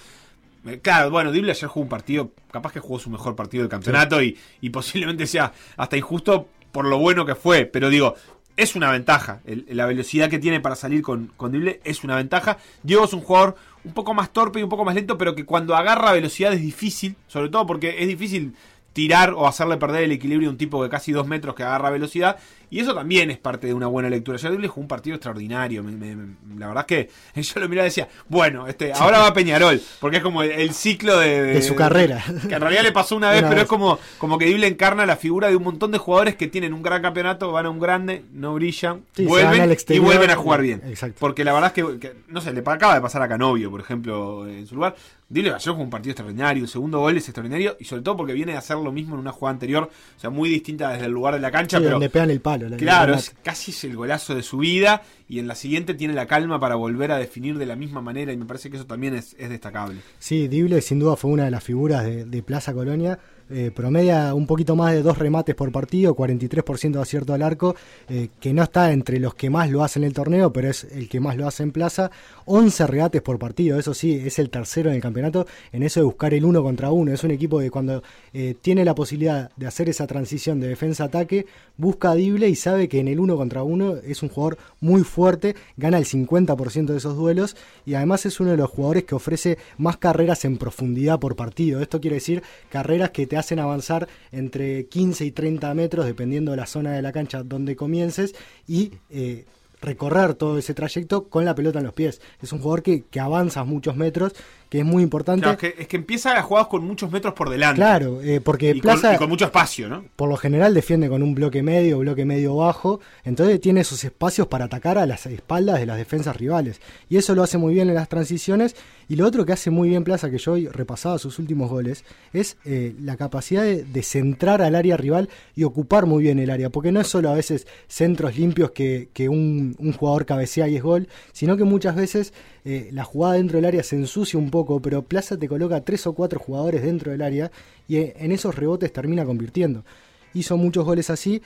eh, claro, bueno, Dible ayer jugó un partido, capaz que jugó su mejor partido del campeonato y, y posiblemente sea hasta injusto por lo bueno que fue, pero digo, es una ventaja. El- la velocidad que tiene para salir con, con Dible es una ventaja. Diego es un jugador un poco más torpe y un poco más lento, pero que cuando agarra velocidad es difícil, sobre todo porque es difícil tirar o hacerle perder el equilibrio a un tipo de casi dos metros que agarra velocidad. Y eso también es parte de una buena lectura. Ayer Dible jugó un partido extraordinario. me- me- me- la verdad es que yo lo miraba y decía, bueno, este, ahora va Peñarol, porque es como el, el ciclo de, De su carrera. Que en realidad le pasó una vez, Una pero vez. es como, como que Dible encarna la figura de un montón de jugadores que tienen un gran campeonato, van a un grande, no brillan, Sí, vuelven al y vuelven a jugar bien. exacto. Porque la verdad es que, que, no sé, le acaba de pasar a Canovio, por ejemplo, en su lugar. Dible ayer jugó un partido extraordinario, el segundo gol es extraordinario, y sobre todo porque viene a hacer lo mismo en una jugada anterior, o sea, muy distinta desde el lugar de la cancha, Sí, pero donde pegan el palo. La- Claro, la- es casi es el golazo de su vida y en la siguiente tiene la calma para volver a definir de la misma manera y me parece que eso también es, es destacable. Sí, Dible sin duda fue una de las figuras de, de Plaza Colonia. Eh, promedia un poquito más de dos remates por partido, 43% de acierto al arco, eh, que no está entre los que más lo hacen en el torneo, pero es el que más lo hace en Plaza. 11 regates por partido, eso sí, es el tercero en el campeonato en eso de buscar el uno contra uno. Es un equipo que cuando eh, tiene la posibilidad de hacer esa transición de defensa-ataque, busca a Dible y sabe que en el uno contra uno es un jugador muy fuerte, gana el 50% de esos duelos y además es uno de los jugadores que ofrece más carreras en profundidad por partido. Esto quiere decir carreras que te hacen avanzar entre 15 y 30 metros dependiendo de la zona de la cancha donde comiences y eh, recorrer todo ese trayecto con la pelota en los pies. Es un jugador que, que avanza muchos metros, que es muy importante. Claro, es, que, es que empieza a jugar con muchos metros por delante. Claro, eh, porque y, Plaza con, y con mucho espacio, ¿no? por lo general defiende con un bloque medio, bloque medio bajo, entonces tiene esos espacios para atacar a las espaldas de las defensas rivales. Y eso lo hace muy bien en las transiciones. Y lo otro que hace muy bien Plaza, que yo hoy repasaba sus últimos goles, es eh, la capacidad de, centrar al área rival y ocupar muy bien el área. Porque no es solo a veces centros limpios que, un, jugador cabecea y es gol, sino que muchas veces eh, la jugada dentro del área se ensucia un poco, pero Plaza te coloca tres o cuatro jugadores dentro del área y eh, en esos rebotes termina convirtiendo hizo muchos goles así,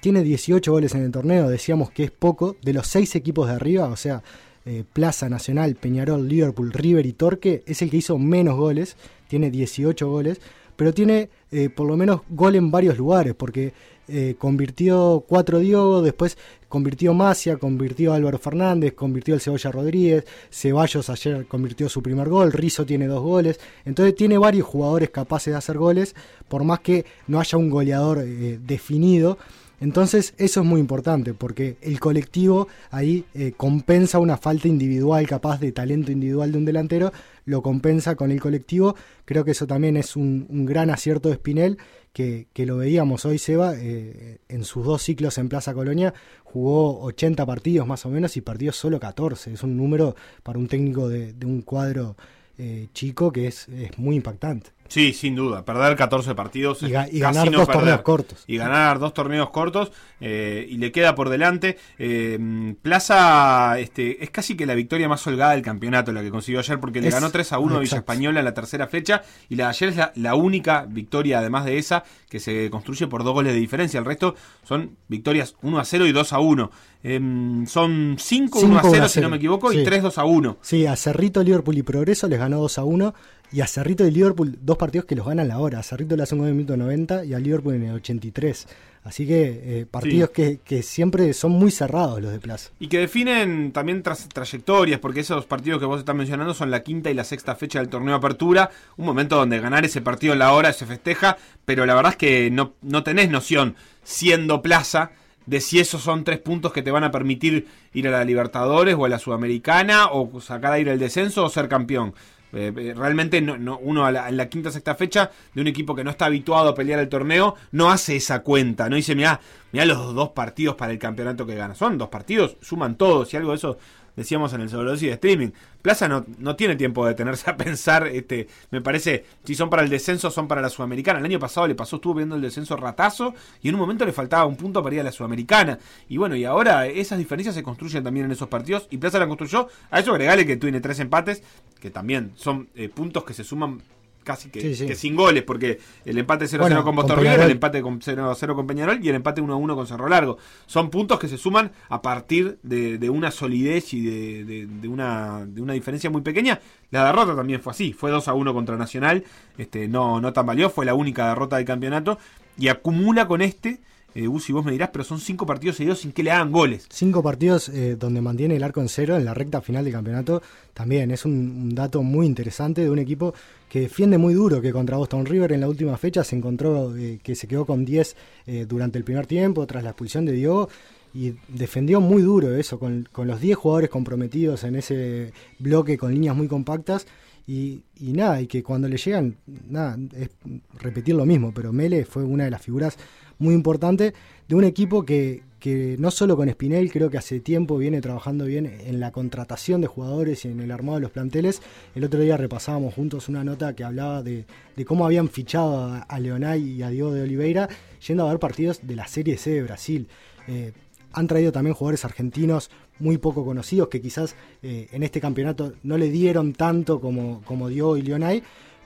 tiene 18 goles en el torneo, decíamos que es poco, de los seis equipos de arriba, o sea, eh, Plaza, Nacional, Peñarol, Liverpool, River y Torque, es el que hizo menos goles, tiene 18 goles, pero tiene eh, por lo menos gol en varios lugares, porque eh, convirtió cuatro Diogo, después convirtió Macia, convirtió Álvaro Fernández, convirtió el Cebolla Rodríguez, Ceballos ayer convirtió su primer gol, Rizo tiene dos goles, entonces tiene varios jugadores capaces de hacer goles, por más que no haya un goleador definido. Entonces eso es muy importante porque el colectivo ahí eh, compensa una falta individual capaz de talento individual de un delantero, lo compensa con el colectivo. Creo que eso también es un, gran acierto de Spinel, que, lo veíamos hoy, Seba, eh, en sus dos ciclos en Plaza Colonia, jugó 80 partidos más o menos y perdió solo 14. Es un número para un técnico de, de un cuadro eh, chico que es, es muy impactante. Sí, sin duda. Perder 14 partidos y, ga y ganar no dos perder. torneos cortos. Y ganar dos torneos cortos eh, y le queda por delante. Eh, Plaza este, es casi que la victoria más holgada del campeonato la que consiguió ayer porque le Es- ganó 3 a 1 a Villa. Española en la tercera fecha y la de ayer es la, la única victoria además de esa que se construye por dos goles de diferencia. El resto son victorias 1 a 0 y 2 a 1. Em, son 5 1 a 0 si no me equivoco y Sí. 3 2 a 1. Sí, a Cerrito, Liverpool y Progreso les ganó 2 a 1 Y a Cerrito y Liverpool, dos partidos que los ganan la hora. A Cerrito le hacen un gol en el minuto 90 y a Liverpool en el 83. Así que eh, partidos que, que siempre son muy cerrados los de Plaza. Y que definen también tras, trayectorias, porque esos partidos que vos estás mencionando son la quinta y la sexta fecha del torneo de apertura. Un momento donde ganar ese partido en la hora se festeja, pero la verdad es que no, no tenés noción, siendo Plaza, de si esos son tres puntos que te van a permitir ir a la Libertadores o a la Sudamericana, o sacar a ir al descenso o ser campeón. Eh, eh, realmente no, no, uno a la, en la quinta sexta fecha de un equipo que no está habituado a pelear el torneo no hace esa cuenta, no dice mira, mira los dos partidos para el campeonato que gana, son dos partidos, suman todos y algo de eso decíamos en el sobredosis de streaming. Plaza no, no tiene tiempo de detenerse a pensar, este, me parece, si son para el descenso, son para la Sudamericana. El año pasado le pasó, estuvo viendo el descenso ratazo y en un momento le faltaba un punto para ir a la Sudamericana. Y bueno, y ahora esas diferencias se construyen también en esos partidos y Plaza la construyó. A eso agregale que tiene tres empates, que también son eh, puntos que se suman casi que, Sí, sí. que sin goles, porque el empate 0-0 Bueno, con Boston River, el empate con 0-0 con Peñarol y el empate 1-1 con Cerro Largo. Son puntos que se suman a partir de, de una solidez y de, de- de una, de una diferencia muy pequeña. La derrota también fue así, fue 2-1 contra Nacional, este, no, no tan valió, fue la única derrota del campeonato y acumula con este, eh, Uzi, vos me dirás, pero son cinco partidos seguidos sin que le hagan goles. Cinco partidos eh, donde mantiene el arco en cero en la recta final del campeonato. También es un, dato muy interesante de un equipo que defiende muy duro, que contra Boston River en la última fecha se encontró eh, que se quedó con 10 eh, durante el primer tiempo, tras la expulsión de Diogo. Y defendió muy duro eso, con, los 10 jugadores comprometidos en ese bloque con líneas muy compactas. Y nada, y que cuando le llegan, nada, es repetir lo mismo, pero Mele fue una de las figuras muy importantes de un equipo que, que no solo con Spinel, creo que hace tiempo viene trabajando bien en la contratación de jugadores y en el armado de los planteles. El otro día repasábamos juntos una nota que hablaba de, cómo habían fichado a, a Leonay y a Diego de Oliveira yendo a ver partidos de la Serie C de Brasil. Eh, han traído también jugadores argentinos muy poco conocidos que quizás eh, en este campeonato no le dieron tanto como, como dio y Leonay,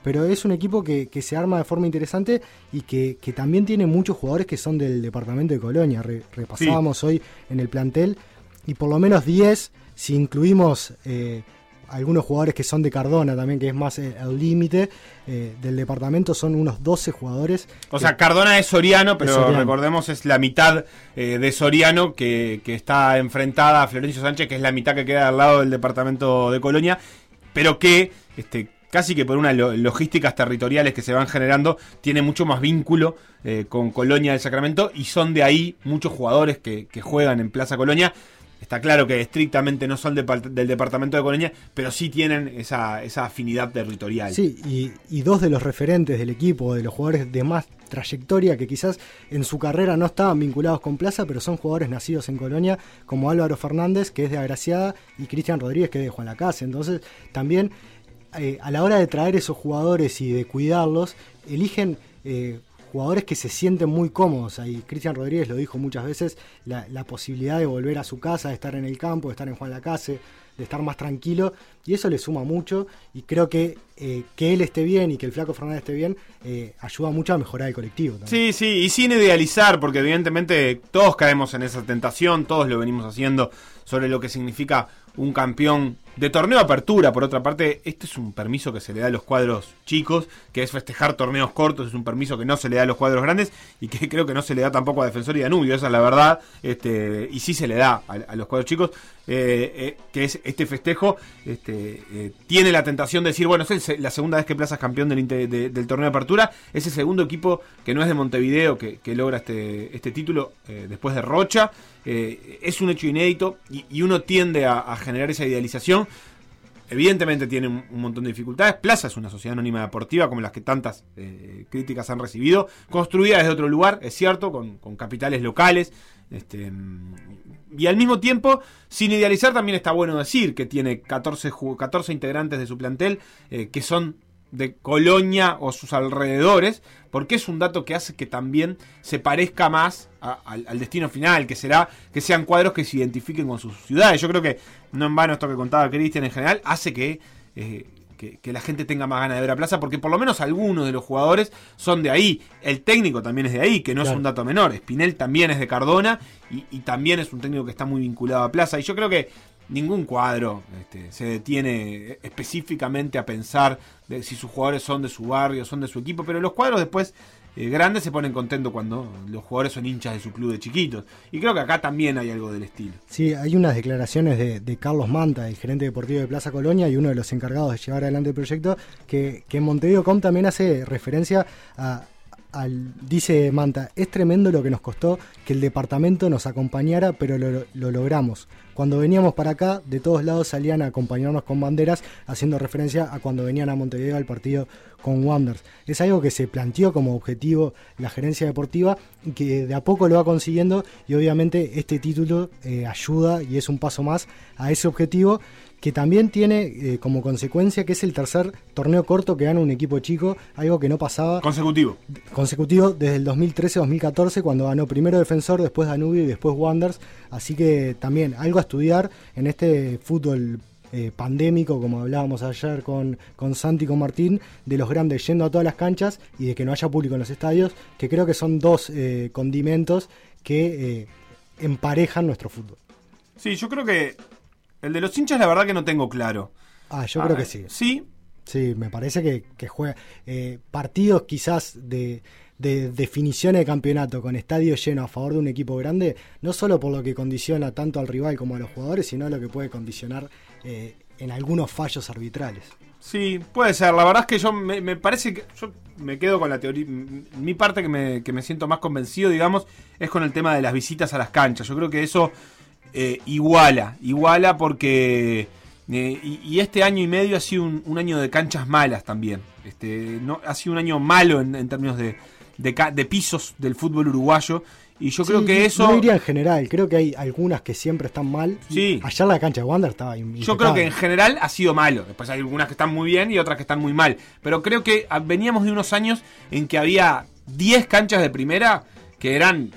pero es un equipo que, que se arma de forma interesante y que, que también tiene muchos jugadores que son del departamento de Colonia. Re- repasábamos hoy en el plantel y por lo menos 10, si incluimos eh, algunos jugadores que son de Cardona también, que es más eh, el límite eh, del departamento, son unos 12 jugadores. O sea, Cardona es Soriano, pero Es Soriano. recordemos es la mitad eh, de Soriano que, que está enfrentada a Florencio Sánchez, que es la mitad que queda al lado del departamento de Colonia, pero que este, casi que por unas lo- logísticas territoriales que se van generando, tiene mucho más vínculo eh, con Colonia del Sacramento y son de ahí muchos jugadores que, juegan en Plaza Colonia. Está claro que estrictamente no son de del departamento de Colonia, pero sí tienen esa, esa afinidad territorial. Sí, y, y dos de los referentes del equipo, de los jugadores de más trayectoria que quizás en su carrera no estaban vinculados con Plaza, pero son jugadores nacidos en Colonia, como Álvaro Fernández, que es de Agraciada, y Cristian Rodríguez, que es de Juan Lacase. Entonces, también eh, a la hora de traer esos jugadores y de cuidarlos, eligen eh, jugadores que se sienten muy cómodos ahí. Cristian Rodríguez lo dijo muchas veces, la, posibilidad de volver a su casa, de estar en el campo, de estar en Juan Lacase, de estar más tranquilo, y eso le suma mucho, y creo que eh, que él esté bien y que el Flaco Fernández esté bien, eh, ayuda mucho a mejorar el colectivo. también. Sí, sí, y sin idealizar, porque evidentemente todos caemos en esa tentación, todos lo venimos haciendo sobre lo que significa un campeón de torneo apertura. Por otra parte, este es un permiso que se le da a los cuadros chicos, que es festejar torneos cortos, es un permiso que no se le da a los cuadros grandes y que creo que no se le da tampoco a Defensor y Danubio, esa es la verdad, este, y sí se le da a, los cuadros chicos, eh, eh, que es este festejo, este, eh, tiene la tentación de decir, bueno, es la segunda vez que Plaza es campeón del, del torneo de apertura, es el segundo equipo que no es de Montevideo que, que logra este, este título después de Rocha, es un hecho inédito y, uno tiende a generar esa idealización. Evidentemente tiene un, montón de dificultades. Plaza es una sociedad anónima deportiva como las que tantas eh, críticas han recibido. Construida desde otro lugar, es cierto, con, con capitales locales. Este, y al mismo tiempo, sin idealizar, también está bueno decir que tiene 14, ju- 14 integrantes de su plantel eh, que son de Colonia o sus alrededores, porque es un dato que hace que también se parezca más a- al, al destino final, que será que sean cuadros que se identifiquen con sus ciudades. Yo creo que no en vano esto que contaba Cristian en general hace que eh, que, que la gente tenga más ganas de ver a Plaza, porque por lo menos algunos de los jugadores son de ahí. El técnico también es de ahí, que no es un dato menor. Spinel también es de Cardona y, y también es un técnico que está muy vinculado a Plaza. Y yo creo que ningún cuadro este, se detiene específicamente a pensar de si sus jugadores son de su barrio, son de su equipo, pero los cuadros después eh, grandes se ponen contentos cuando los jugadores son hinchas de su club de chiquitos. Y creo que acá también hay algo del estilo. Sí, hay unas declaraciones de, de Carlos Manta, el gerente deportivo de Plaza Colonia y uno de los encargados de llevar adelante el proyecto, que, que en Montevideo Com también hace referencia a, al, dice Manta, es tremendo lo que nos costó que el departamento nos acompañara, pero lo, lo logramos. Cuando veníamos para acá, de todos lados salían a acompañarnos con banderas, haciendo referencia a cuando venían a Montevideo al partido con Wanderers. Es algo que se planteó como objetivo la gerencia deportiva y que de a poco lo va consiguiendo y obviamente este título eh, ayuda y es un paso más a ese objetivo que también tiene eh, como consecuencia que es el tercer torneo corto que gana un equipo chico, algo que no pasaba Consecutivo. consecutivo desde el 2013-2014 cuando ganó primero Defensor, después Danubio y después Wanderers, así que también algo a estudiar en este fútbol eh, pandémico, como hablábamos ayer con, con Santi y con Martín, de los grandes yendo a todas las canchas y de que no haya público en los estadios, que creo que son dos eh, condimentos que eh, emparejan nuestro fútbol. Sí, yo creo que el de los hinchas la verdad que no tengo claro. Ah, yo creo que sí. Sí. Sí, me parece que, que juega eh, partidos quizás de, de definición de campeonato con estadio lleno a favor de un equipo grande, no solo por lo que condiciona tanto al rival como a los jugadores, sino lo que puede condicionar eh, en algunos fallos arbitrales. Sí, puede ser. La verdad es que yo me, me parece que yo me quedo con la teoría. Mi parte que me, que me siento más convencido, digamos, es con el tema de las visitas a las canchas. Yo creo que eso eh, iguala, iguala porque eh, y, y este año y medio ha sido un, un año de canchas malas también. Este, no, ha sido un año malo en, en términos de, de, pisos del fútbol uruguayo. Y yo creo que eso. No diría en general, creo que hay algunas que siempre están mal. Sí. Ayer la cancha de Wander estaba im- Yo creo que en impecable. general ha sido malo. Después hay algunas que están muy bien y otras que están muy mal. Pero creo que ah, veníamos de unos años en que había 10 canchas de primera que eran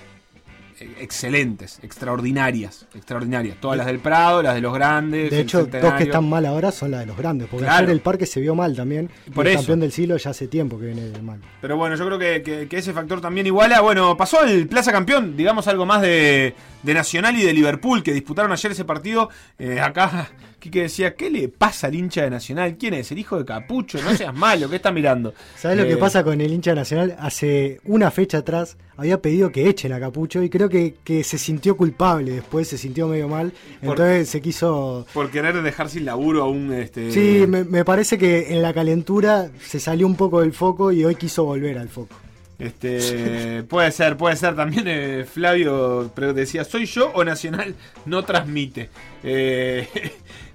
excelentes, extraordinarias, extraordinarias. Todas las del Prado, las de los grandes. De hecho, dos que están mal ahora son las de los grandes, porque Claro. ayer el parque se vio mal también. Por el eso. campeón del siglo ya hace tiempo que viene mal. Pero bueno, yo creo que, que- que ese factor también iguala. Bueno, pasó el Plaza Campeón, digamos algo más de, de Nacional y de Liverpool, que disputaron ayer ese partido. Eh, acá, Quique decía, ¿qué le pasa al hincha de Nacional? ¿Quién es? ¿El hijo de Capucho? No seas malo, ¿qué está mirando? ¿Sabes lo Eh, que pasa con el hincha nacional? Hace una fecha atrás había pedido que echen a Capucho y creo que, que se sintió culpable después, se sintió medio mal. Por- Entonces se quiso. Por querer dejar sin laburo a un... Este, Sí, me, me parece que en la calentura se salió un poco del foco y hoy quiso volver al foco. Este, puede ser, puede ser. También eh, Flavio pero decía, ¿soy yo o Nacional no transmite? Eh,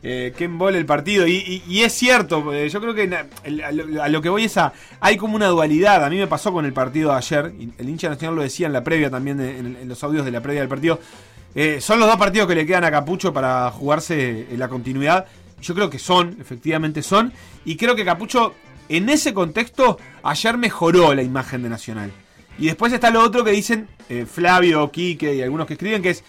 eh, qué embole el partido. Y, es cierto, eh, yo creo que a lo, que voy es a... Hay como una dualidad. A mí me pasó con el partido de ayer. el hincha Nacional lo decía en la previa también, en, los audios de la previa del partido. Eh, son los dos partidos que le quedan a Capucho para jugarse en la continuidad. Yo creo que son, efectivamente son. Y creo que Capucho, en ese contexto, ayer mejoró la imagen de Nacional. Y después está lo otro que dicen eh, Flavio, Quique y algunos que escriben, que es,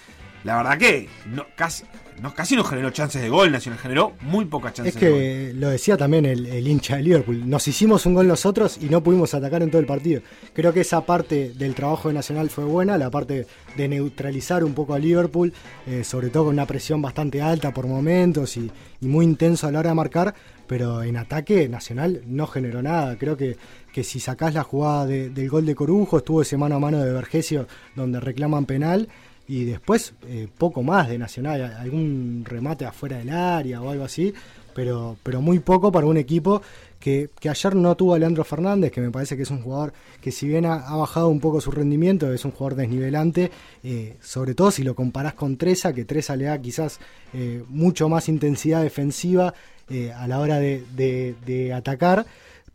la verdad que no, casi, no, casi no generó chances de gol Nacional, generó muy pocas chances Es de gol. que lo decía también el, el hincha de Liverpool. Nos hicimos un gol nosotros y no pudimos atacar en todo el partido. Creo que esa parte del trabajo de Nacional fue buena, la parte de neutralizar un poco a Liverpool, eh, sobre todo con una presión bastante alta por momentos y, y muy intenso a la hora de marcar. Pero en ataque Nacional no generó nada. Creo que, que si sacás la jugada de- del gol de Corujo, estuvo ese mano a mano de Vergesio donde reclaman penal. Y después eh, poco más de Nacional, algún remate afuera del área o algo así, pero, pero muy poco para un equipo que, que ayer no tuvo a Leandro Fernández, que me parece que es un jugador que si bien ha, bajado un poco su rendimiento, es un jugador desnivelante, eh, sobre todo si lo comparás con Treza, que Treza le da quizás eh, mucho más intensidad defensiva eh, a la hora de- de atacar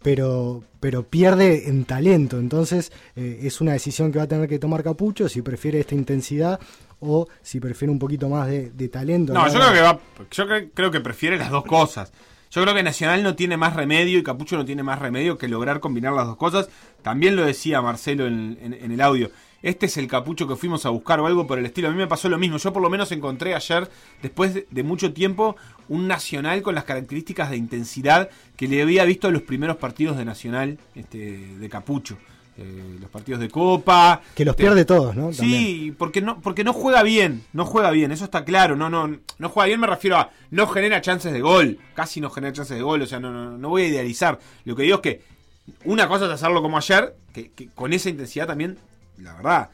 pero, pero pierde en talento. Entonces eh, es una decisión que va a tener que tomar Capucho si prefiere esta intensidad o si prefiere un poquito más de, de talento. No, yo creo que va, yo cre- creo que prefiere las dos cosas. Yo creo que Nacional no tiene más remedio y Capucho no tiene más remedio que lograr combinar las dos cosas. También lo decía Marcelo en, en- en el audio. Este es el capucho que fuimos a buscar o algo por el estilo. A mí me pasó lo mismo. Yo por lo menos encontré ayer, después de, mucho tiempo, un Nacional con las características de intensidad que le había visto en los primeros partidos de Nacional este, de capucho. Eh, los partidos de Copa. Que los Te- pierde todos, ¿no? Sí, porque no, porque no juega bien, no juega bien, eso está claro, no, no, no juega bien me refiero a no genera chances de gol, casi no genera chances de gol, o sea, no, no, no voy a idealizar. Lo que digo es que una cosa es hacerlo como ayer, que, que con esa intensidad también, la verdad,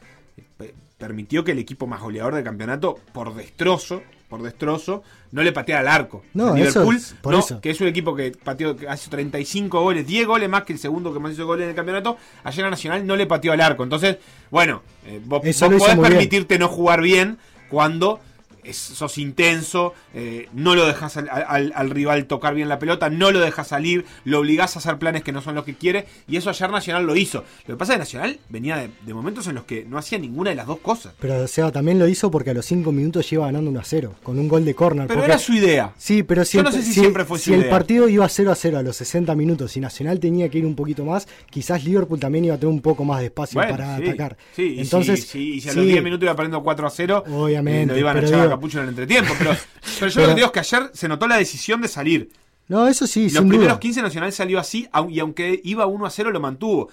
pe- permitió que el equipo más goleador del campeonato, por destrozo, por destrozo, no le patea al arco. No, eso Liverpool, es- por no, eso. que es un equipo que pateó, que hace 35 goles, 10 goles más que el segundo que más hizo goles en el campeonato. Ayer a Nacional no le pateó al arco. Entonces, bueno, eh, vos, vos podés bien. permitirte no jugar bien cuando es- sos intenso, eh, no lo dejas al, al- al rival tocar bien la pelota, no lo dejas salir, lo obligás a hacer planes que no son los que quiere, y eso ayer Nacional lo hizo. Lo que pasa es que Nacional venía de, de momentos en los que no hacía ninguna de las dos cosas. Pero o sea, también lo hizo porque a los 5 minutos lleva ganando 1 a 0, con un gol de córner. Pero porque- era su idea. Sí, pero si, Yo el, no sé si siempre fue si su el idea. partido iba 0 a 0 a los 60 minutos y Nacional tenía que ir un poquito más, quizás Liverpool también iba a tener un poco más de espacio Bueno, para sí, atacar. Sí, Entonces, si, si- y si a sí, los 10 minutos iba perdiendo 4 a 0, Obviamente, eh, lo iban a echar a digo- Capucho en el entretiempo. Pero, pero yo Pero- lo que digo es que ayer se notó la decisión de salir. No, eso sí, Los sin primeros duda. 15 Nacional salió así, y aunque iba 1 a 0 lo mantuvo.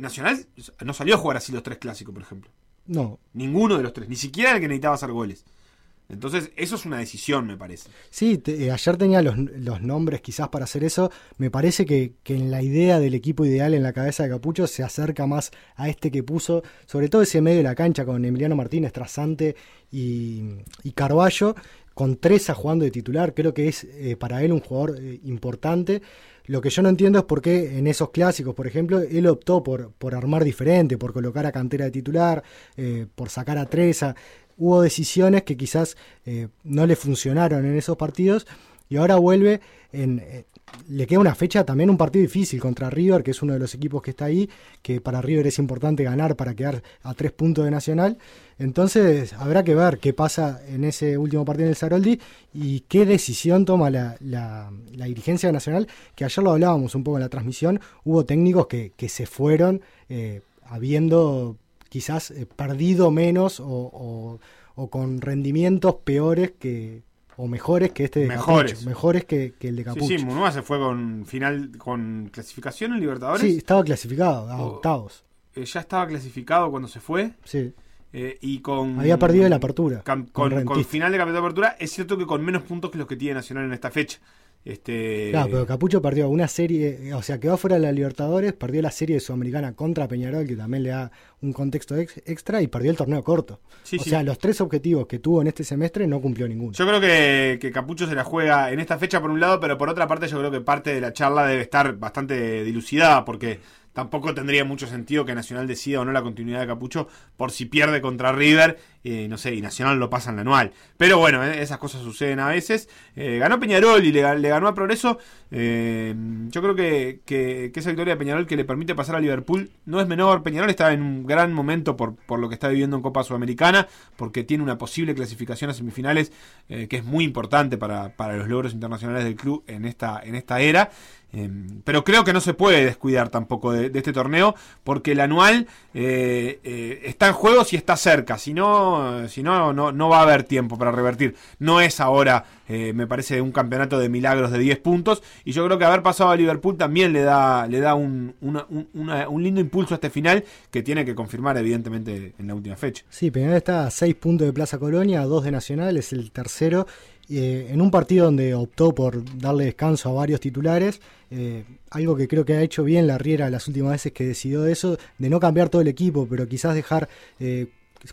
Nacional no salió a jugar así los tres clásicos, por ejemplo. No. Ninguno de los tres, ni siquiera el que necesitaba hacer goles. Entonces, eso es una decisión, me parece. Sí, te- eh, ayer tenía los, los nombres quizás para hacer eso. Me parece que, que en la idea del equipo ideal en la cabeza de Capucho se acerca más a este que puso, sobre todo ese medio de la cancha con Emiliano Martínez, Trasante y, Carballo, con Treza jugando de titular. Creo que es eh, para él un jugador eh, importante. Lo que yo no entiendo es por qué en esos clásicos, por ejemplo, él optó por, por armar diferente, por colocar a Cantera de titular, por sacar a Treza. Hubo decisiones que quizás eh, no le funcionaron en esos partidos y ahora vuelve en... eh, le queda una fecha también un partido difícil contra River, que es uno de los equipos que está ahí, que para River es importante ganar para quedar a tres puntos de Nacional. Entonces habrá que ver qué pasa en ese último partido en el Saroldi y qué decisión toma la, la- la dirigencia nacional, que ayer lo hablábamos un poco en la transmisión, hubo técnicos que, se fueron eh, habiendo quizás eh, perdido menos o, o- o con rendimientos peores que o mejores que este de Mejores. Capucho, mejores que, que el de Sí, Capucho. sí, Munúa se fue con final con clasificación en Libertadores. Sí, estaba clasificado a O- octavos. Eh, ya estaba clasificado cuando se fue. Sí. Eh, y con Había perdido la apertura, con con, final de campeonato de apertura es cierto que con menos puntos que los que tiene Nacional en esta fecha este Claro, pero Capucho perdió una serie, o sea, quedó fuera de la Libertadores, perdió la serie Sudamericana contra Peñarol, que también le da un contexto ex- extra, y perdió el torneo corto. Sí, o sí. sea, los tres objetivos que tuvo en este semestre no cumplió ninguno. Yo creo que, que Capucho se la juega en esta fecha por un lado, pero por otra parte yo creo que parte de la charla debe estar bastante dilucidada porque tampoco tendría mucho sentido que Nacional decida o no la continuidad de Capucho por si pierde contra River, eh, no sé, y Nacional lo pasa en la anual. Pero bueno, eh, esas cosas suceden a veces. Eh, ganó Peñarol y le, ga- le ganó a Progreso. Yo creo que, que- que esa victoria de Peñarol que le permite pasar a Liverpool no es menor. Peñarol está en un gran momento por, por lo que está viviendo en Copa Sudamericana, porque tiene una posible clasificación a semifinales que es muy importante para, para los logros internacionales del club en esta, en esta era. Pero creo que no se puede descuidar tampoco de, de este torneo porque el anual está en juego si está cerca, si no, si no, no, no va a haber tiempo para revertir. No es ahora, eh, me parece, un campeonato de milagros de 10 puntos y yo creo que haber pasado a Liverpool también le da, le da un, un- lindo impulso a este final que tiene que confirmar evidentemente en la última fecha. Sí, Peñarol está a 6 puntos de Plaza Colonia, a 2 de Nacional, es el tercero. eh, en un partido donde optó por darle descanso a varios titulares, eh, algo que creo que ha hecho bien la Riera las últimas veces que decidió eso, de no cambiar todo el equipo, pero quizás dejar eh,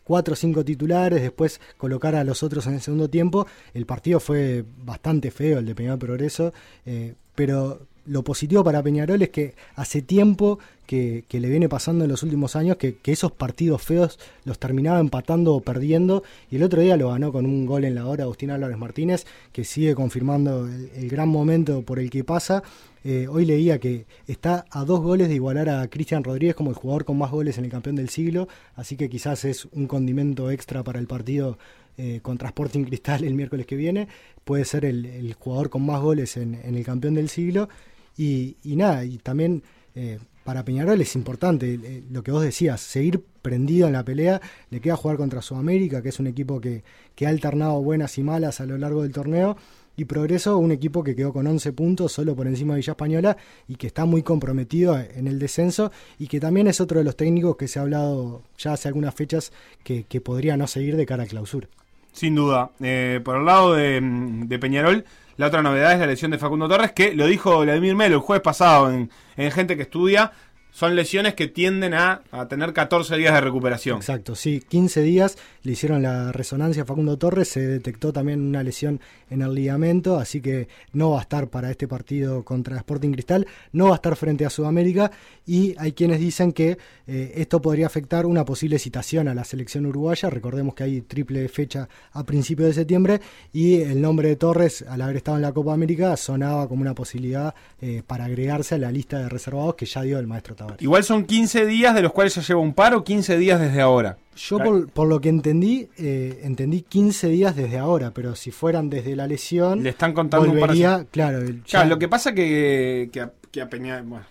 cuatro o cinco titulares, después colocar a los otros en el segundo tiempo. El partido fue bastante feo, el de Peñarol Progreso, eh, pero lo positivo para Peñarol es que hace tiempo que, le viene pasando en los últimos años que, esos partidos feos los terminaba empatando o perdiendo y el otro día lo ganó con un gol en la hora Agustín Álvarez Martínez que sigue confirmando el, gran momento por el que pasa. Eh, hoy leía que está a dos goles de igualar a Cristian Rodríguez como el jugador con más goles en el campeón del siglo, así que quizás es un condimento extra para el partido eh, contra Sporting Cristal el miércoles que viene. Puede ser el, jugador con más goles en el campeón del siglo. Y, y nada, y también eh, para Peñarol es importante, eh, lo que vos decías, seguir prendido en la pelea, le queda jugar contra Sudamérica, que es un equipo que, que ha alternado buenas y malas a lo largo del torneo, y Progreso, un equipo que quedó con 11 puntos solo por encima de Villa Española y que está muy comprometido en el descenso y que también es otro de los técnicos que se ha hablado ya hace algunas fechas que, podría no seguir de cara a clausura. Sin duda. Eh, por el lado de Peñarol, la otra novedad es la lesión de Facundo Torres, que lo dijo Vladimir Melo el jueves pasado en, en Gente que Estudia. Son lesiones que tienden a, tener 14 días de recuperación. Exacto, sí, 15 días. Le hicieron la resonancia a Facundo Torres, se detectó también una lesión en el ligamento, así que no va a estar para este partido contra Sporting Cristal, no va a estar frente a Sudamérica. Y hay quienes dicen que eh, esto podría afectar una posible citación a la selección uruguaya, recordemos que hay triple fecha a principios de septiembre y el nombre de Torres, al haber estado en la Copa América, sonaba como una posibilidad eh, para agregarse a la lista de reservados que ya dio el maestro Igual son 15 días de los cuales ya lleva un par o 15 días desde ahora. Yo por, por lo que entendí, eh, entendí 15 días desde ahora, pero si fueran desde la lesión, le están contando volvería, un par claro, el, claro, lo que pasa que, que, a, que a Peñarol, bueno,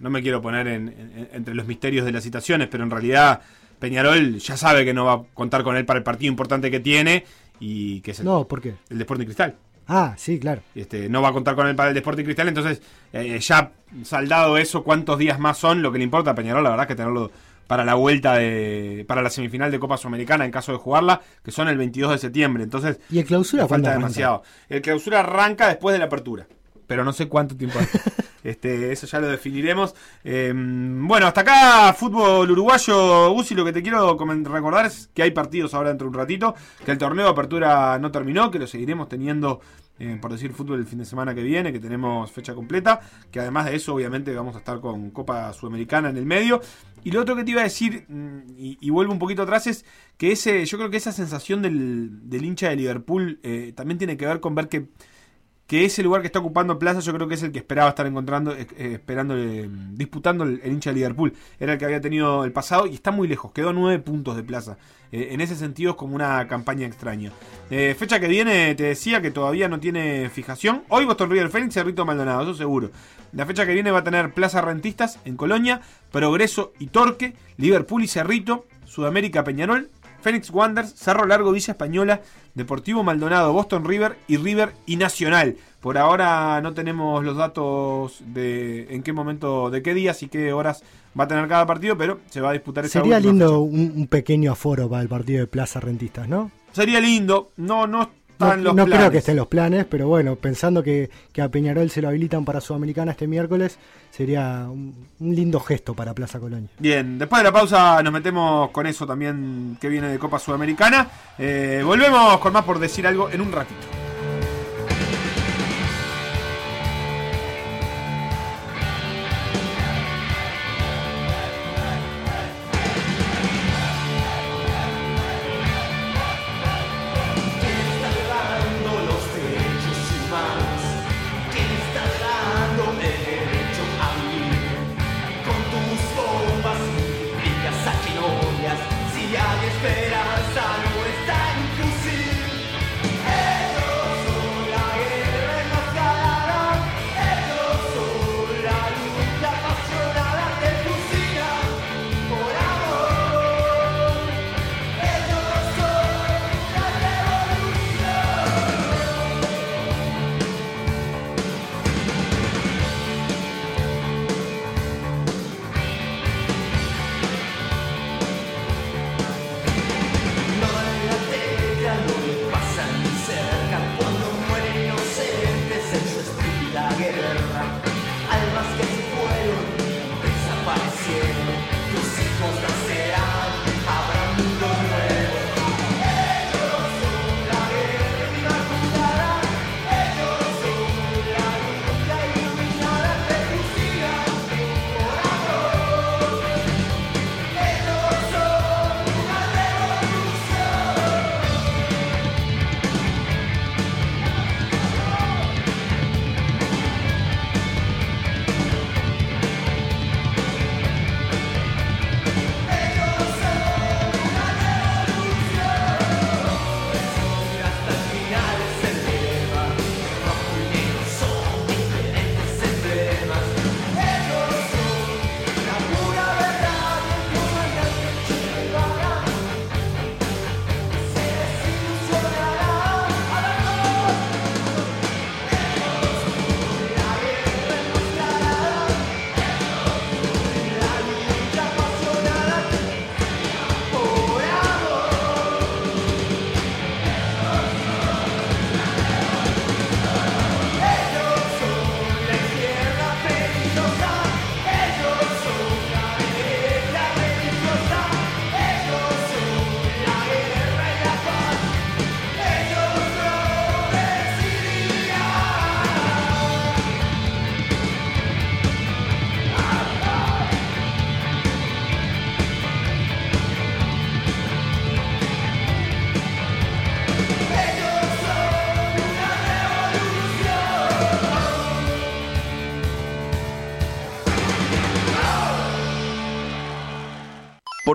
no me quiero poner en, en, entre los misterios de las citaciones, pero en realidad Peñarol ya sabe que no va a contar con él para el partido importante que tiene y que es el, no, ¿por qué? el Deporte Cristal. Ah, sí, claro. Este, no va a contar con él para el Deporte Cristal, entonces eh, ya saldado eso, cuántos días más son, lo que le importa a Peñarol, la verdad que tenerlo para la vuelta de para la semifinal de Copa Sudamericana en caso de jugarla, que son el 22 de septiembre. Entonces, ¿Y el clausura falta demasiado. El clausura arranca después de la apertura, pero no sé cuánto tiempo hay. Este, eso ya lo definiremos. Eh, bueno, hasta acá fútbol uruguayo. Uzi, lo que te quiero recordar es que hay partidos ahora dentro de un ratito, que el torneo de apertura no terminó, que lo seguiremos teniendo eh, por decir fútbol el fin de semana que viene, que tenemos fecha completa, que además de eso obviamente vamos a estar con Copa Sudamericana en el medio. Y lo otro que te iba a decir, y, y vuelvo un poquito atrás, es que ese, yo creo que esa sensación del, del hincha de Liverpool eh, también tiene que ver con ver que, que ese lugar que está ocupando Plaza, yo creo que es el que esperaba estar encontrando, eh, esperando, eh, disputando el, hincha de Liverpool. Era el que había tenido el pasado y está muy lejos, quedó a nueve puntos de Plaza. Eh, en ese sentido es como una campaña extraña. Eh, fecha que viene, te decía que todavía no tiene fijación. Hoy Boston River Phoenix y Cerrito Maldonado, eso seguro. La fecha que viene va a tener Plaza Rentistas en Colonia, Progreso y Torque, Liverpool y Cerrito, Sudamérica Peñarol, Phoenix Wanderers, Cerro Largo, Villa Española, Deportivo Maldonado, Boston River y River y Nacional. Por ahora no tenemos los datos de en qué momento, de qué días y qué horas va a tener cada partido, pero se va a disputar esa Sería lindo un, un, pequeño aforo para el partido de Plaza Rentistas, ¿no? Sería lindo, no, no no, los no planes. creo que estén los planes, pero bueno, pensando que, que, a Peñarol se lo habilitan para Sudamericana este miércoles, sería un, un, lindo gesto para Plaza Colonia. Bien, después de la pausa nos metemos con eso también que viene de Copa Sudamericana. Eh, volvemos con más por decir algo en un ratito.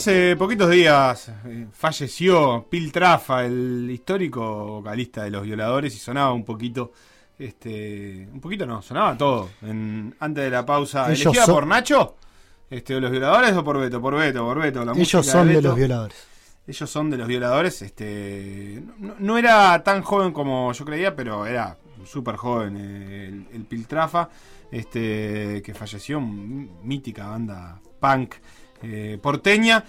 Hace poquitos días eh, falleció Pil Trafa, el histórico vocalista de Los Violadores, y sonaba un poquito, este, un poquito no, sonaba todo. En, antes de la pausa, Ellos ¿elegida son- por Nacho? Este, ¿Los Violadores o por Beto? Por Beto, por Beto. La Ellos son de Beto. los violadores. Ellos son de los violadores. Este, no, no era tan joven como yo creía, pero era súper joven eh, el, el Piltrafa, este, que falleció, mítica banda punk eh, porteña.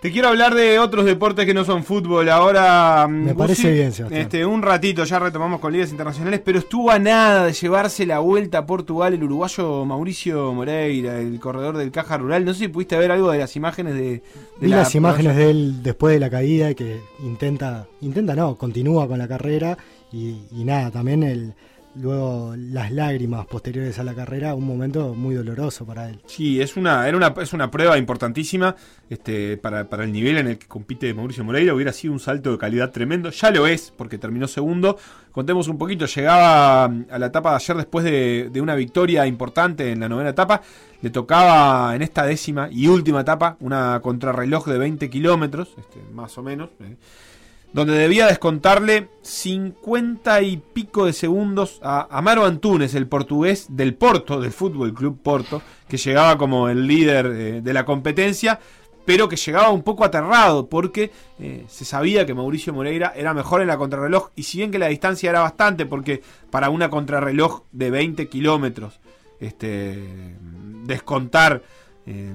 Te quiero hablar de otros deportes que no son fútbol. Ahora, mm, Me parece bien, Sebastián. Este, un ratito ya retomamos con ligas internacionales, pero estuvo a nada de llevarse la vuelta a Portugal el uruguayo Mauricio Moreira, el corredor del Caja Rural. No sé si pudiste ver algo de las imágenes de, de Vi la las imágenes de él después de la caída que intenta, intenta no, continúa con la carrera y, y nada, también el luego las lágrimas posteriores a la carrera, un momento muy doloroso para él. Sí, es una, es una prueba importantísima este, para, para el nivel en el que compite Mauricio Moreira. Hubiera sido un salto de calidad tremendo. Ya lo es, porque terminó segundo. Contemos un poquito, llegaba a la etapa de ayer después de, de una victoria importante en la novena etapa. Le tocaba en esta décima y última etapa una contrarreloj de 20 kilómetros, este, más o menos. eh, donde debía descontarle 50 y pico de segundos a Amaro Antunes, el portugués del Porto, del Fútbol Club Porto, que llegaba como el líder eh, de la competencia, pero que llegaba un poco aterrado porque eh, se sabía que Mauricio Moreira era mejor en la contrarreloj y si bien que la distancia era bastante, porque para una contrarreloj de 20 kilómetros, este, descontar... eh,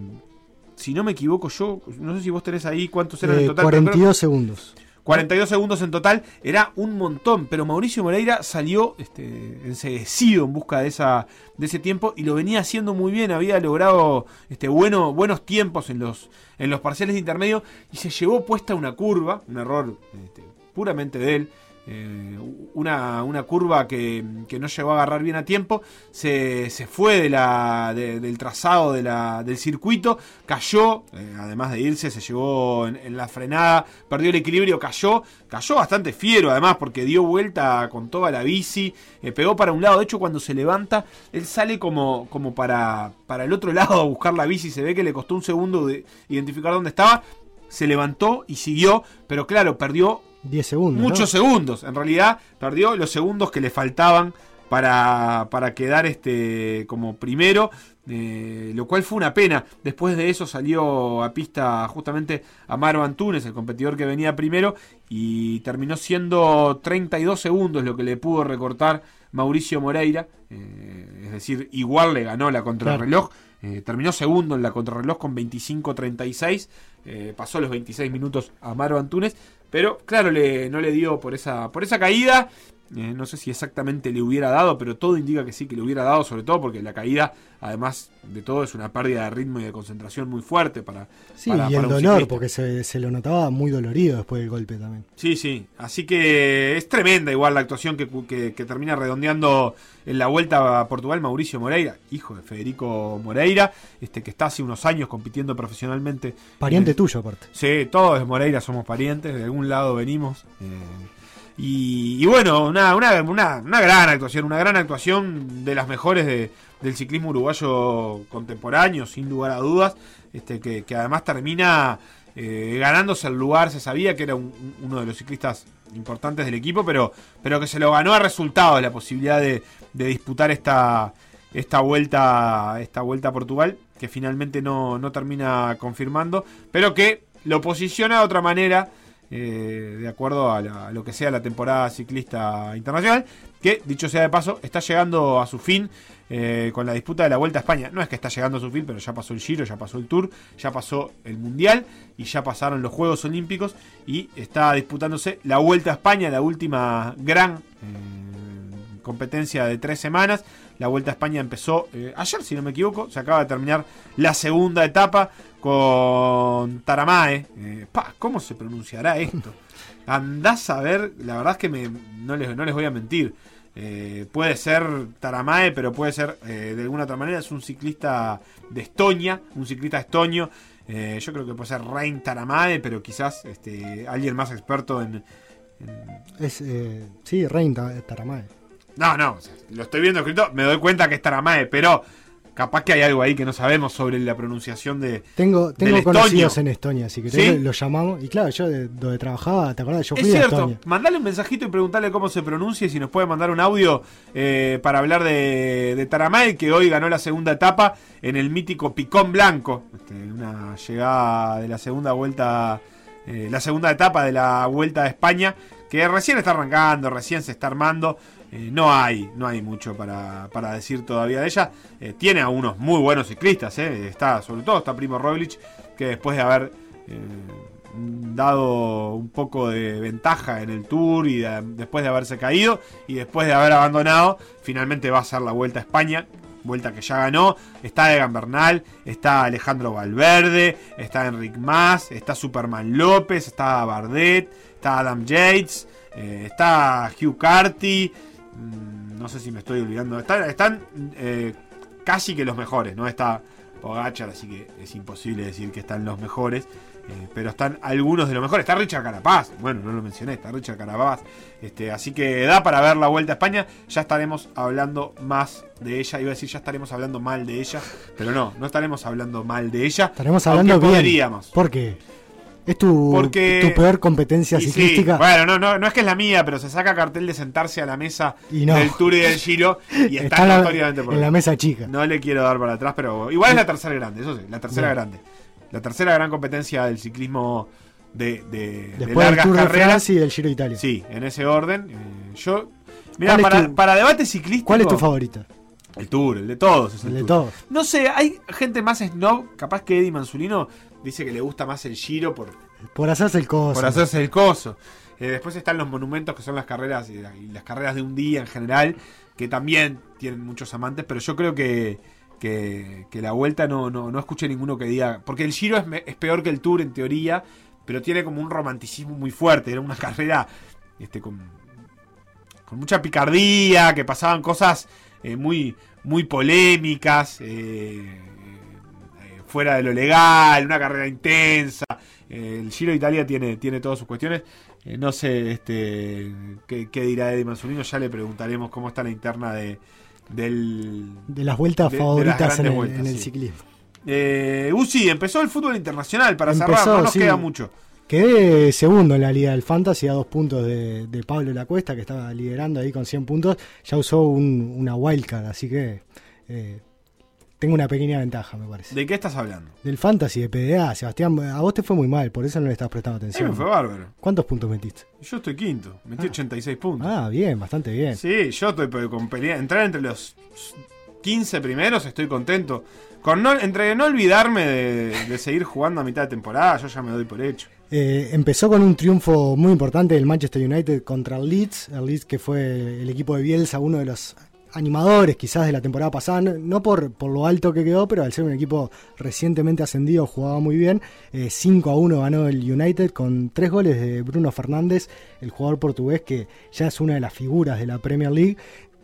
si no me equivoco yo, no sé si vos tenés ahí cuántos eran en Eh, total. pero creo- 42 segundos. 42 segundos en total, era un montón, pero Mauricio Moreira salió este, enseguecido en busca de, esa, de ese tiempo y lo venía haciendo muy bien, había logrado este, bueno, buenos tiempos en los, en los parciales de intermedio y se llevó puesta una curva, un error este, puramente de él, eh, una, una curva que, que no llegó a agarrar bien a tiempo, se, se fue de la, de- del trazado del circuito, cayó, eh, además de irse, se llevó en, en la frenada, perdió el equilibrio, cayó, cayó bastante fiero además porque dio vuelta con toda la bici, eh, pegó para un lado, de hecho cuando se levanta, él sale como, como para, para el otro lado a buscar la bici, se ve que le costó un segundo de identificar dónde estaba, se levantó y siguió, pero claro, perdió 10 segundos. ¿no? muchos segundos. En realidad, perdió los segundos que le faltaban para, para quedar este como primero. eh, lo cual fue una pena. Después de eso salió a pista justamente Amaro Antunes, el competidor que venía primero, y terminó siendo 32 segundos lo que le pudo recortar Mauricio Moreira. eh, es decir, igual le ganó la contrarreloj. Eh, terminó segundo en la contrarreloj con 25-36. Eh, pasó los 26 minutos a Amaro Antunes. Pero claro, le, no le dio por esa, por esa caída. Eh, no sé si exactamente le hubiera dado, pero todo indica que sí que le hubiera dado, sobre todo porque la caída, además de todo, es una pérdida de ritmo y de concentración muy fuerte para, Sí, para- y el dolor, ciclista. porque se, se lo notaba muy dolorido después del golpe también. Sí, sí. Así que es tremenda igual la actuación que, que- que termina redondeando en la vuelta a Portugal Mauricio Moreira, hijo de Federico Moreira, este que está hace unos años compitiendo profesionalmente. Pariente tuyo, aparte. Sí, todos de Moreira somos parientes, de algún lado venimos. eh, y, bueno, una, una, gran actuación, una gran actuación de las mejores de- del ciclismo uruguayo contemporáneo, sin lugar a dudas, este, que, que además termina eh, ganándose el lugar, se sabía que era un- un- uno de los ciclistas importantes del equipo, pero, pero que se lo ganó a resultado la posibilidad de, de disputar esta, esta vuelta, esta vuelta a Portugal, que finalmente no, no termina confirmando, pero que lo posiciona de otra manera eh, de acuerdo a, la- lo que sea la temporada ciclista internacional, que dicho sea de paso, está llegando a su fin eh, con la disputa de la Vuelta a España. No es que está llegando a su fin, pero ya pasó el Giro, ya pasó el Tour, ya pasó el Mundial y ya pasaron los Juegos Olímpicos y está disputándose la Vuelta a España, la última gran eh, competencia de tres semanas. La Vuelta a España empezó eh, ayer, si no me equivoco. Se acaba de terminar la segunda etapa con Taramae. Eh, pa, ¿Cómo se pronunciará esto? Andás a ver, la verdad es que me- no, les, no les voy a mentir. Eh, puede ser Taramae, pero puede ser eh, de alguna otra manera. Es un ciclista de Estonia, un ciclista estonio. Eh, yo creo que puede ser Rein Taramae, pero quizás este, alguien más experto en, Es, eh, sí, Rein Ta- Taramae. No, no, o sea, lo estoy viendo escrito, me doy cuenta que es Taramae, pero capaz que hay algo ahí que no sabemos sobre la pronunciación de. Tengo, del tengo estonio. conocidos en Estonia, si querés, ¿Sí? lo llamamos. Y claro, yo de donde trabajaba, ¿te acordás? Yo Es fui a cierto, Estonia. mandale un mensajito y preguntarle cómo se pronuncia y si nos puede mandar un audio eh, para hablar de, de Taramae, que hoy ganó la segunda etapa en el mítico Picón Blanco. Este, una llegada de la segunda vuelta, eh, la segunda etapa de la Vuelta a España, que recién está arrancando, recién se está armando. Eh, no hay, no hay mucho para, para decir todavía de ella. Eh, tiene a unos muy buenos ciclistas, eh. está, sobre todo está Primo Roglic, que después de haber dado un poco de ventaja en el Tour y de- después de haberse caído y después de haber abandonado, finalmente va a hacer la Vuelta a España. Vuelta que ya ganó, está Egan Bernal, está Alejandro Valverde, está Enric Mas, está Superman López, está Bardet, está Adam Yates, está Hugh Carty, mm, no sé si me estoy olvidando, están, están eh, casi que los mejores, no está Pogachar, así que es imposible decir que están los mejores. eh, pero están algunos de los mejores. Está Richard Carapaz. Bueno, no lo mencioné. Está Richard Carapaz. Este, así que da para ver la vuelta a España. Ya estaremos hablando más de ella. Iba a decir ya estaremos hablando mal de ella. Pero no, no estaremos hablando mal de ella. Estaremos hablando bien. podríamos. ¿Por qué? ¿Es tu, Porque- tu peor competencia sí, ciclística? bueno, no, no, no es que es la mía, pero se saca cartel de sentarse a la mesa Y no. del Tour y del Giro y está, Está en la- notoriamente por en la mesa chica. No le quiero dar para atrás, pero igual es la tercera grande, eso sí, la tercera Bien. grande. La tercera gran competencia del ciclismo de, de, de Después del largas Tour de carreras. Francia y del Giro de Italia. Sí, en ese orden. Eh, yo, mira, ¿Cuál es para, tu- para debate ciclístico. ¿Cuál es tu favorita? El Tour, el de todos. es El de Tour. todos. No sé, hay gente más snob, capaz que Eddie Manzulino dice que le gusta más el Giro por, Por hacerse el coso. por hacerse el coso. Eh, después están los monumentos que son las carreras y, las carreras de un día en general, que también tienen muchos amantes, pero yo creo que, que, que la vuelta no, no, no escuché ninguno que diga. Porque el Giro es, peor que el Tour en teoría, pero tiene como un romanticismo muy fuerte. Era una carrera este, con, con mucha picardía, que pasaban cosas eh, muy, muy polémicas. eh, fuera de lo legal, una carrera intensa. Eh, el Giro de Italia tiene, tiene todas sus cuestiones. Eh, no sé este qué, qué dirá Eddie Manzolino, ya le preguntaremos cómo está la interna de, del, De las vueltas de- de las favoritas en vueltas, en el sí. ciclismo. Eh, Uzi, empezó el fútbol internacional para cerrar, no nos sí. queda mucho. Quedé segundo en la Liga del Fantasy a dos puntos de, de Pablo Lacuesta, que estaba liderando ahí con 100 puntos. Ya usó un- una wildcard, así que eh, tengo una pequeña ventaja, me parece. ¿De qué estás hablando? Del Fantasy, de PDA, Sebastián, a vos te fue muy mal, por eso no le estás prestando atención. me fue bárbaro. ¿Cuántos puntos metiste? Yo estoy quinto, metí 86 puntos. Ah, bien, bastante bien. Sí, yo estoy con pelea. Entrar entre los 15 primeros, estoy contento. Con no, entre no olvidarme de, de seguir jugando a mitad de temporada, yo ya me doy por hecho. Eh, empezó con un triunfo muy importante del Manchester United contra el Leeds, el Leeds que fue el equipo de Bielsa, uno de los animadores quizás de la temporada pasada, no, por, por lo alto que quedó, pero al ser un equipo recientemente ascendido jugaba muy bien. Eh, 5 a 1 ganó el United con tres goles de Bruno Fernández, el jugador portugués que ya es una de las figuras de la Premier League.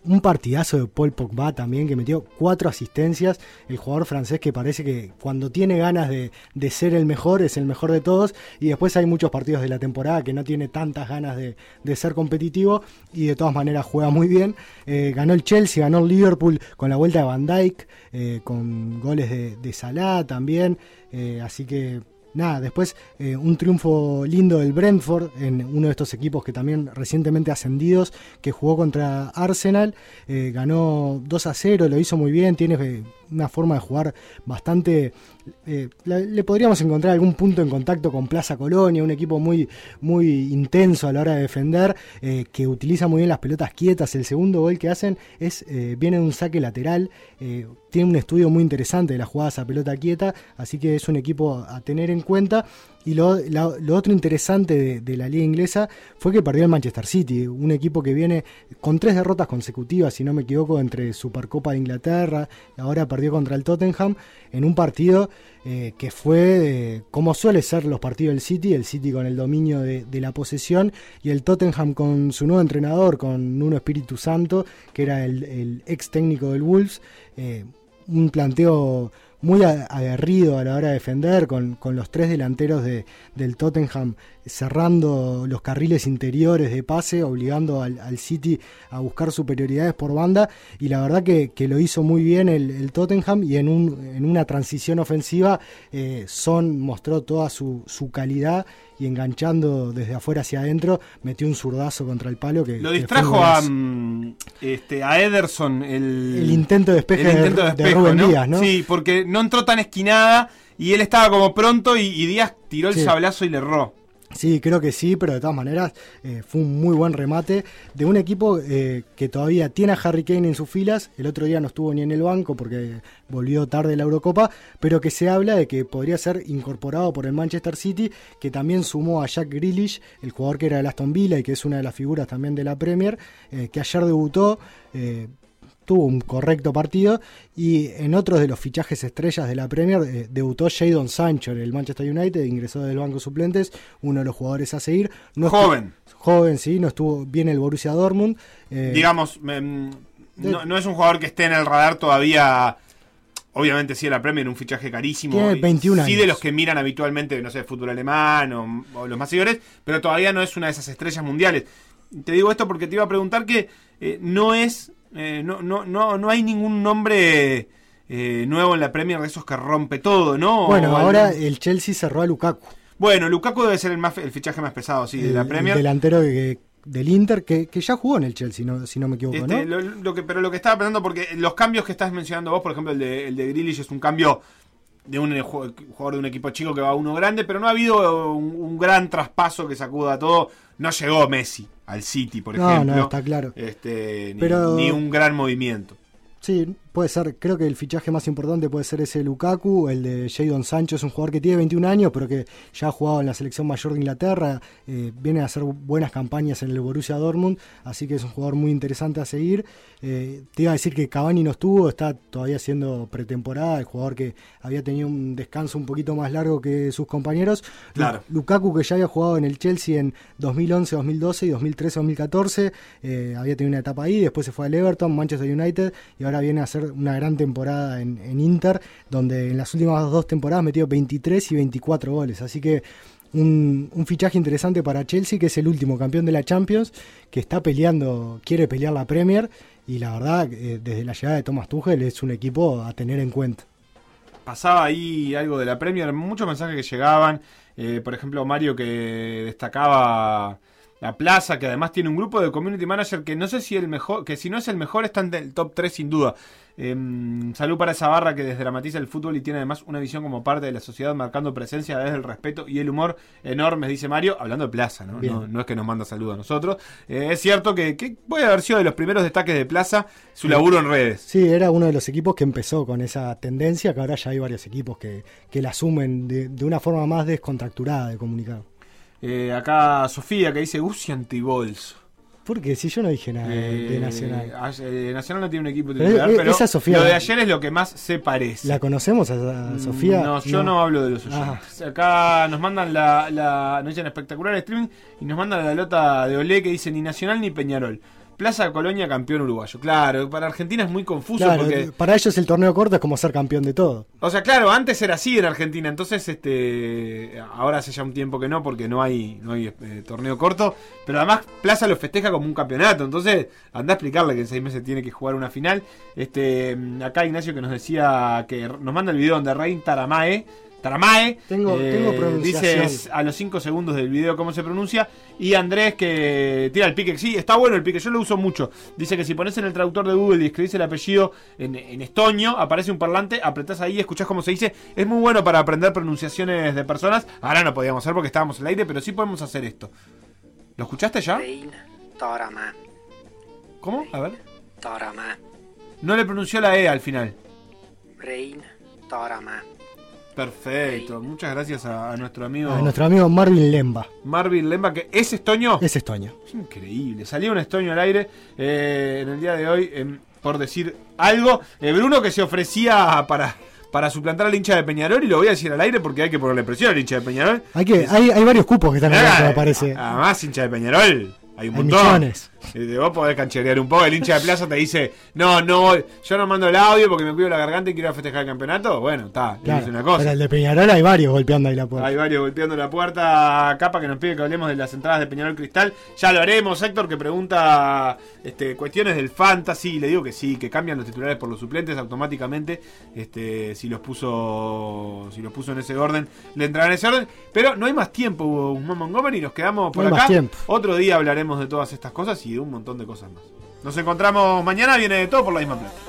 Un partidazo de Paul Pogba también que metió cuatro asistencias. El jugador francés que parece que cuando tiene ganas de, de ser el mejor es el mejor de todos. Y después hay muchos partidos de la temporada que no tiene tantas ganas de, de ser competitivo y de todas maneras juega muy bien. Eh, ganó el Chelsea, ganó el Liverpool con la vuelta de Van Dijk, eh, con goles de, de Salah también. Eh, así que nada, después eh, un triunfo lindo del Brentford en uno de estos equipos que también recientemente ascendidos, que jugó contra Arsenal, eh, ganó 2 a 0, lo hizo muy bien, tiene eh, una forma de jugar bastante eh, le podríamos encontrar algún punto en contacto con Plaza Colonia, un equipo muy, muy intenso a la hora de defender, eh, que utiliza muy bien las pelotas quietas. El segundo gol que hacen es eh, viene de un saque lateral, tiene un estudio muy interesante de las jugadas a pelota quieta, así que es un equipo a tener en cuenta. Y lo, lo otro interesante de, la liga inglesa fue que perdió el Manchester City, un equipo que viene con tres derrotas consecutivas, si no me equivoco, entre Supercopa de Inglaterra, ahora perdió contra el Tottenham, en un partido eh, que fue eh, como suele ser los partidos del City, el City con el dominio de, la posesión y el Tottenham con su nuevo entrenador, con Nuno Espíritu Santo, que era el, el ex técnico del Wolves, eh, un planteo muy aguerrido a la hora de defender, con, con los tres delanteros de, del Tottenham cerrando los carriles interiores de pase, obligando al, al City a buscar superioridades por banda, y la verdad que, que lo hizo muy bien el, el Tottenham, y en, un, en una transición ofensiva eh, Son mostró toda su, su calidad, y enganchando desde afuera hacia adentro, metió un zurdazo contra el palo que... Lo distrajo a, mm, este, a Ederson el, El intento de despeje el de- intento de despejo, Rubén Díaz, ¿no? Sí, porque no entró tan esquinada y él estaba como pronto y, y Díaz tiró el Sí. sablazo y le erró. Sí, creo que sí, pero de todas maneras eh, fue un muy buen remate de un equipo eh, que todavía tiene a Harry Kane en sus filas. El otro día no estuvo ni en el banco porque volvió tarde la Eurocopa, pero que se habla de que podría ser incorporado por el Manchester City, que también sumó a Jack Grealish, el jugador que era del Aston Villa y que es una de las figuras también de la Premier, eh, que ayer debutó. Tuvo un correcto partido y en otros de los fichajes estrellas de la Premier eh, debutó Jadon Sancho en el Manchester United, ingresó del banco suplentes, uno de los jugadores a seguir. No Joven. Joven, sí, no estuvo bien el Borussia Dortmund. eh, Digamos, mm, no, no es un jugador que esté en el radar todavía. Obviamente sí, la Premier, un fichaje carísimo. Tiene y 21 Sí, años. de los que miran habitualmente, no sé, fútbol alemán o, o los más seguidores, pero todavía no es una de esas estrellas mundiales. Te digo esto porque te iba a preguntar que eh, no es. Eh, no, no, no, no hay ningún nombre eh, nuevo en la Premier de esos que rompe todo, ¿no? bueno, ahora el Chelsea cerró a Lukaku, Bueno, Lukaku debe ser el, más, el fichaje más pesado, sí, de el, la el Premier. delantero de- del Inter, que, que ya jugó en el Chelsea, no- si no me equivoco, Este, ¿no? lo, lo que, pero lo que estaba pensando, porque los cambios que estás mencionando vos, por ejemplo, el de, el de Grealish es un cambio de un ju- jugador de un equipo chico que va a uno grande, pero no ha habido un, un gran traspaso que sacuda todo. No llegó Messi al City, por No, ejemplo. no, está claro. Este, ni, Pero- ni un gran movimiento. Sí, puede ser, creo que el fichaje más importante puede ser ese Lukaku, el de Jadon Sancho, es un jugador que tiene 21 años, pero que ya ha jugado en la selección mayor de Inglaterra, eh, viene a hacer buenas campañas en el Borussia Dortmund, así que es un jugador muy interesante a seguir. Eh, te iba a decir que Cavani no estuvo, está todavía haciendo pretemporada, el jugador que había tenido un descanso un poquito más largo que sus compañeros. Claro. Lukaku que ya había jugado en el Chelsea en 2011, 2012 y 2013, 2014, eh, había tenido una etapa ahí, después se fue al Everton, Manchester United y ahora viene a hacer una gran temporada en, Inter, donde en las últimas dos temporadas metió 23 y 24 goles, así que un, un fichaje interesante para Chelsea, que es el último campeón de la Champions, que está peleando, quiere pelear la Premier y la verdad, eh, desde la llegada de Thomas Tuchel es un equipo a tener en cuenta. Pasaba ahí algo de la Premier, muchos mensajes que llegaban. eh, por ejemplo, Mario que destacaba la plaza, que además tiene un grupo de community manager que no sé si el mejor, que si no es el mejor, está en el top 3 sin duda. Em, salud para esa barra que desdramatiza el fútbol y tiene además una visión como parte de la sociedad, marcando presencia desde el respeto y el humor enormes, dice Mario, hablando de plaza, ¿no? No, no es que nos manda saludos a nosotros. Eh, es cierto que, que puede haber sido de los primeros destaques de plaza su laburo en redes. Sí, era uno de los equipos que empezó con esa tendencia, que ahora ya hay varios equipos que, que la asumen de, de una forma más descontracturada de comunicar. Eh, acá Sofía que dice Gucci antibolso. Porque si yo no dije nada de, de Eh, Nacional. a- eh, Nacional no tiene un equipo Pero, titular, eh, pero esa Sofía- lo de ayer es lo que más se parece. ¿La conocemos a, a Mm, Sofía? No, yo no, hablo de los oyentes. Acá nos mandan la, la nos dicen espectacular streaming y nos mandan la nota de Olé que dice ni Nacional ni Peñarol. Plaza Colonia campeón uruguayo. Claro, para Argentina es muy confuso Claro, porque para ellos el torneo corto es como ser campeón de todo. o sea, claro, antes era así en Argentina, entonces este ahora hace ya un tiempo que no porque no hay no hay eh, torneo corto, pero además Plaza lo festeja como un campeonato, entonces anda a explicarle que en seis meses tiene que jugar una final. Este acá Ignacio que nos decía que nos manda el video donde Rein Taramae Taramae. Tengo- Eh, tengo pronunciación. Dice a los 5 segundos del video cómo se pronuncia. Y Andrés que tira el pique. Sí, está bueno el pique, yo lo uso mucho. Dice que si pones en el traductor de Google y escribís el apellido en, en estonio, aparece un parlante, apretás ahí, escuchás cómo se dice. Es muy bueno para aprender pronunciaciones de personas. Ahora no podíamos hacer porque estábamos en el aire, pero sí podemos hacer esto. ¿Lo escuchaste ya? ¿Cómo? A ver. Torama, No le pronunció la E al final. Rein, Torama. Perfecto. Muchas gracias a, a nuestro amigo A nuestro amigo Marvin Lemba. Marvin Lemba, que es estoño. Es estoño. Es increíble. Salió un estoño al aire eh, en el día de hoy, em, por decir algo. Eh, Bruno que se ofrecía para, para suplantar al hincha de Peñarol, y lo voy a decir al aire porque hay que ponerle presión al hincha de Peñarol. Hay, que, hay, hay varios cupos que están abiertos, Ah, me parece. Además, hincha de Peñarol. Hay un Hay montón. millones. Vos podés cancherear un poco. El hincha de plaza te dice: No, no, voy. yo no mando el audio porque me cuido la garganta y quiero festejar el campeonato. Bueno, está, Claro, dice una cosa. Pero el de Peñarol hay varios golpeando ahí la puerta. Hay varios golpeando la puerta. Capa que nos pide que hablemos de las entradas de Peñarol Cristal. Ya lo haremos. Héctor que pregunta este, cuestiones del fantasy. Le digo que sí, que cambian los titulares por los suplentes automáticamente. Este, si los puso si los puso en ese orden, le entrará en ese orden. Pero no hay más tiempo, Guzmán Montgomery. Nos quedamos por No acá. Otro día hablaremos de todas estas cosas y de un montón de cosas más. Nos encontramos mañana. Viene de todo por la misma plata.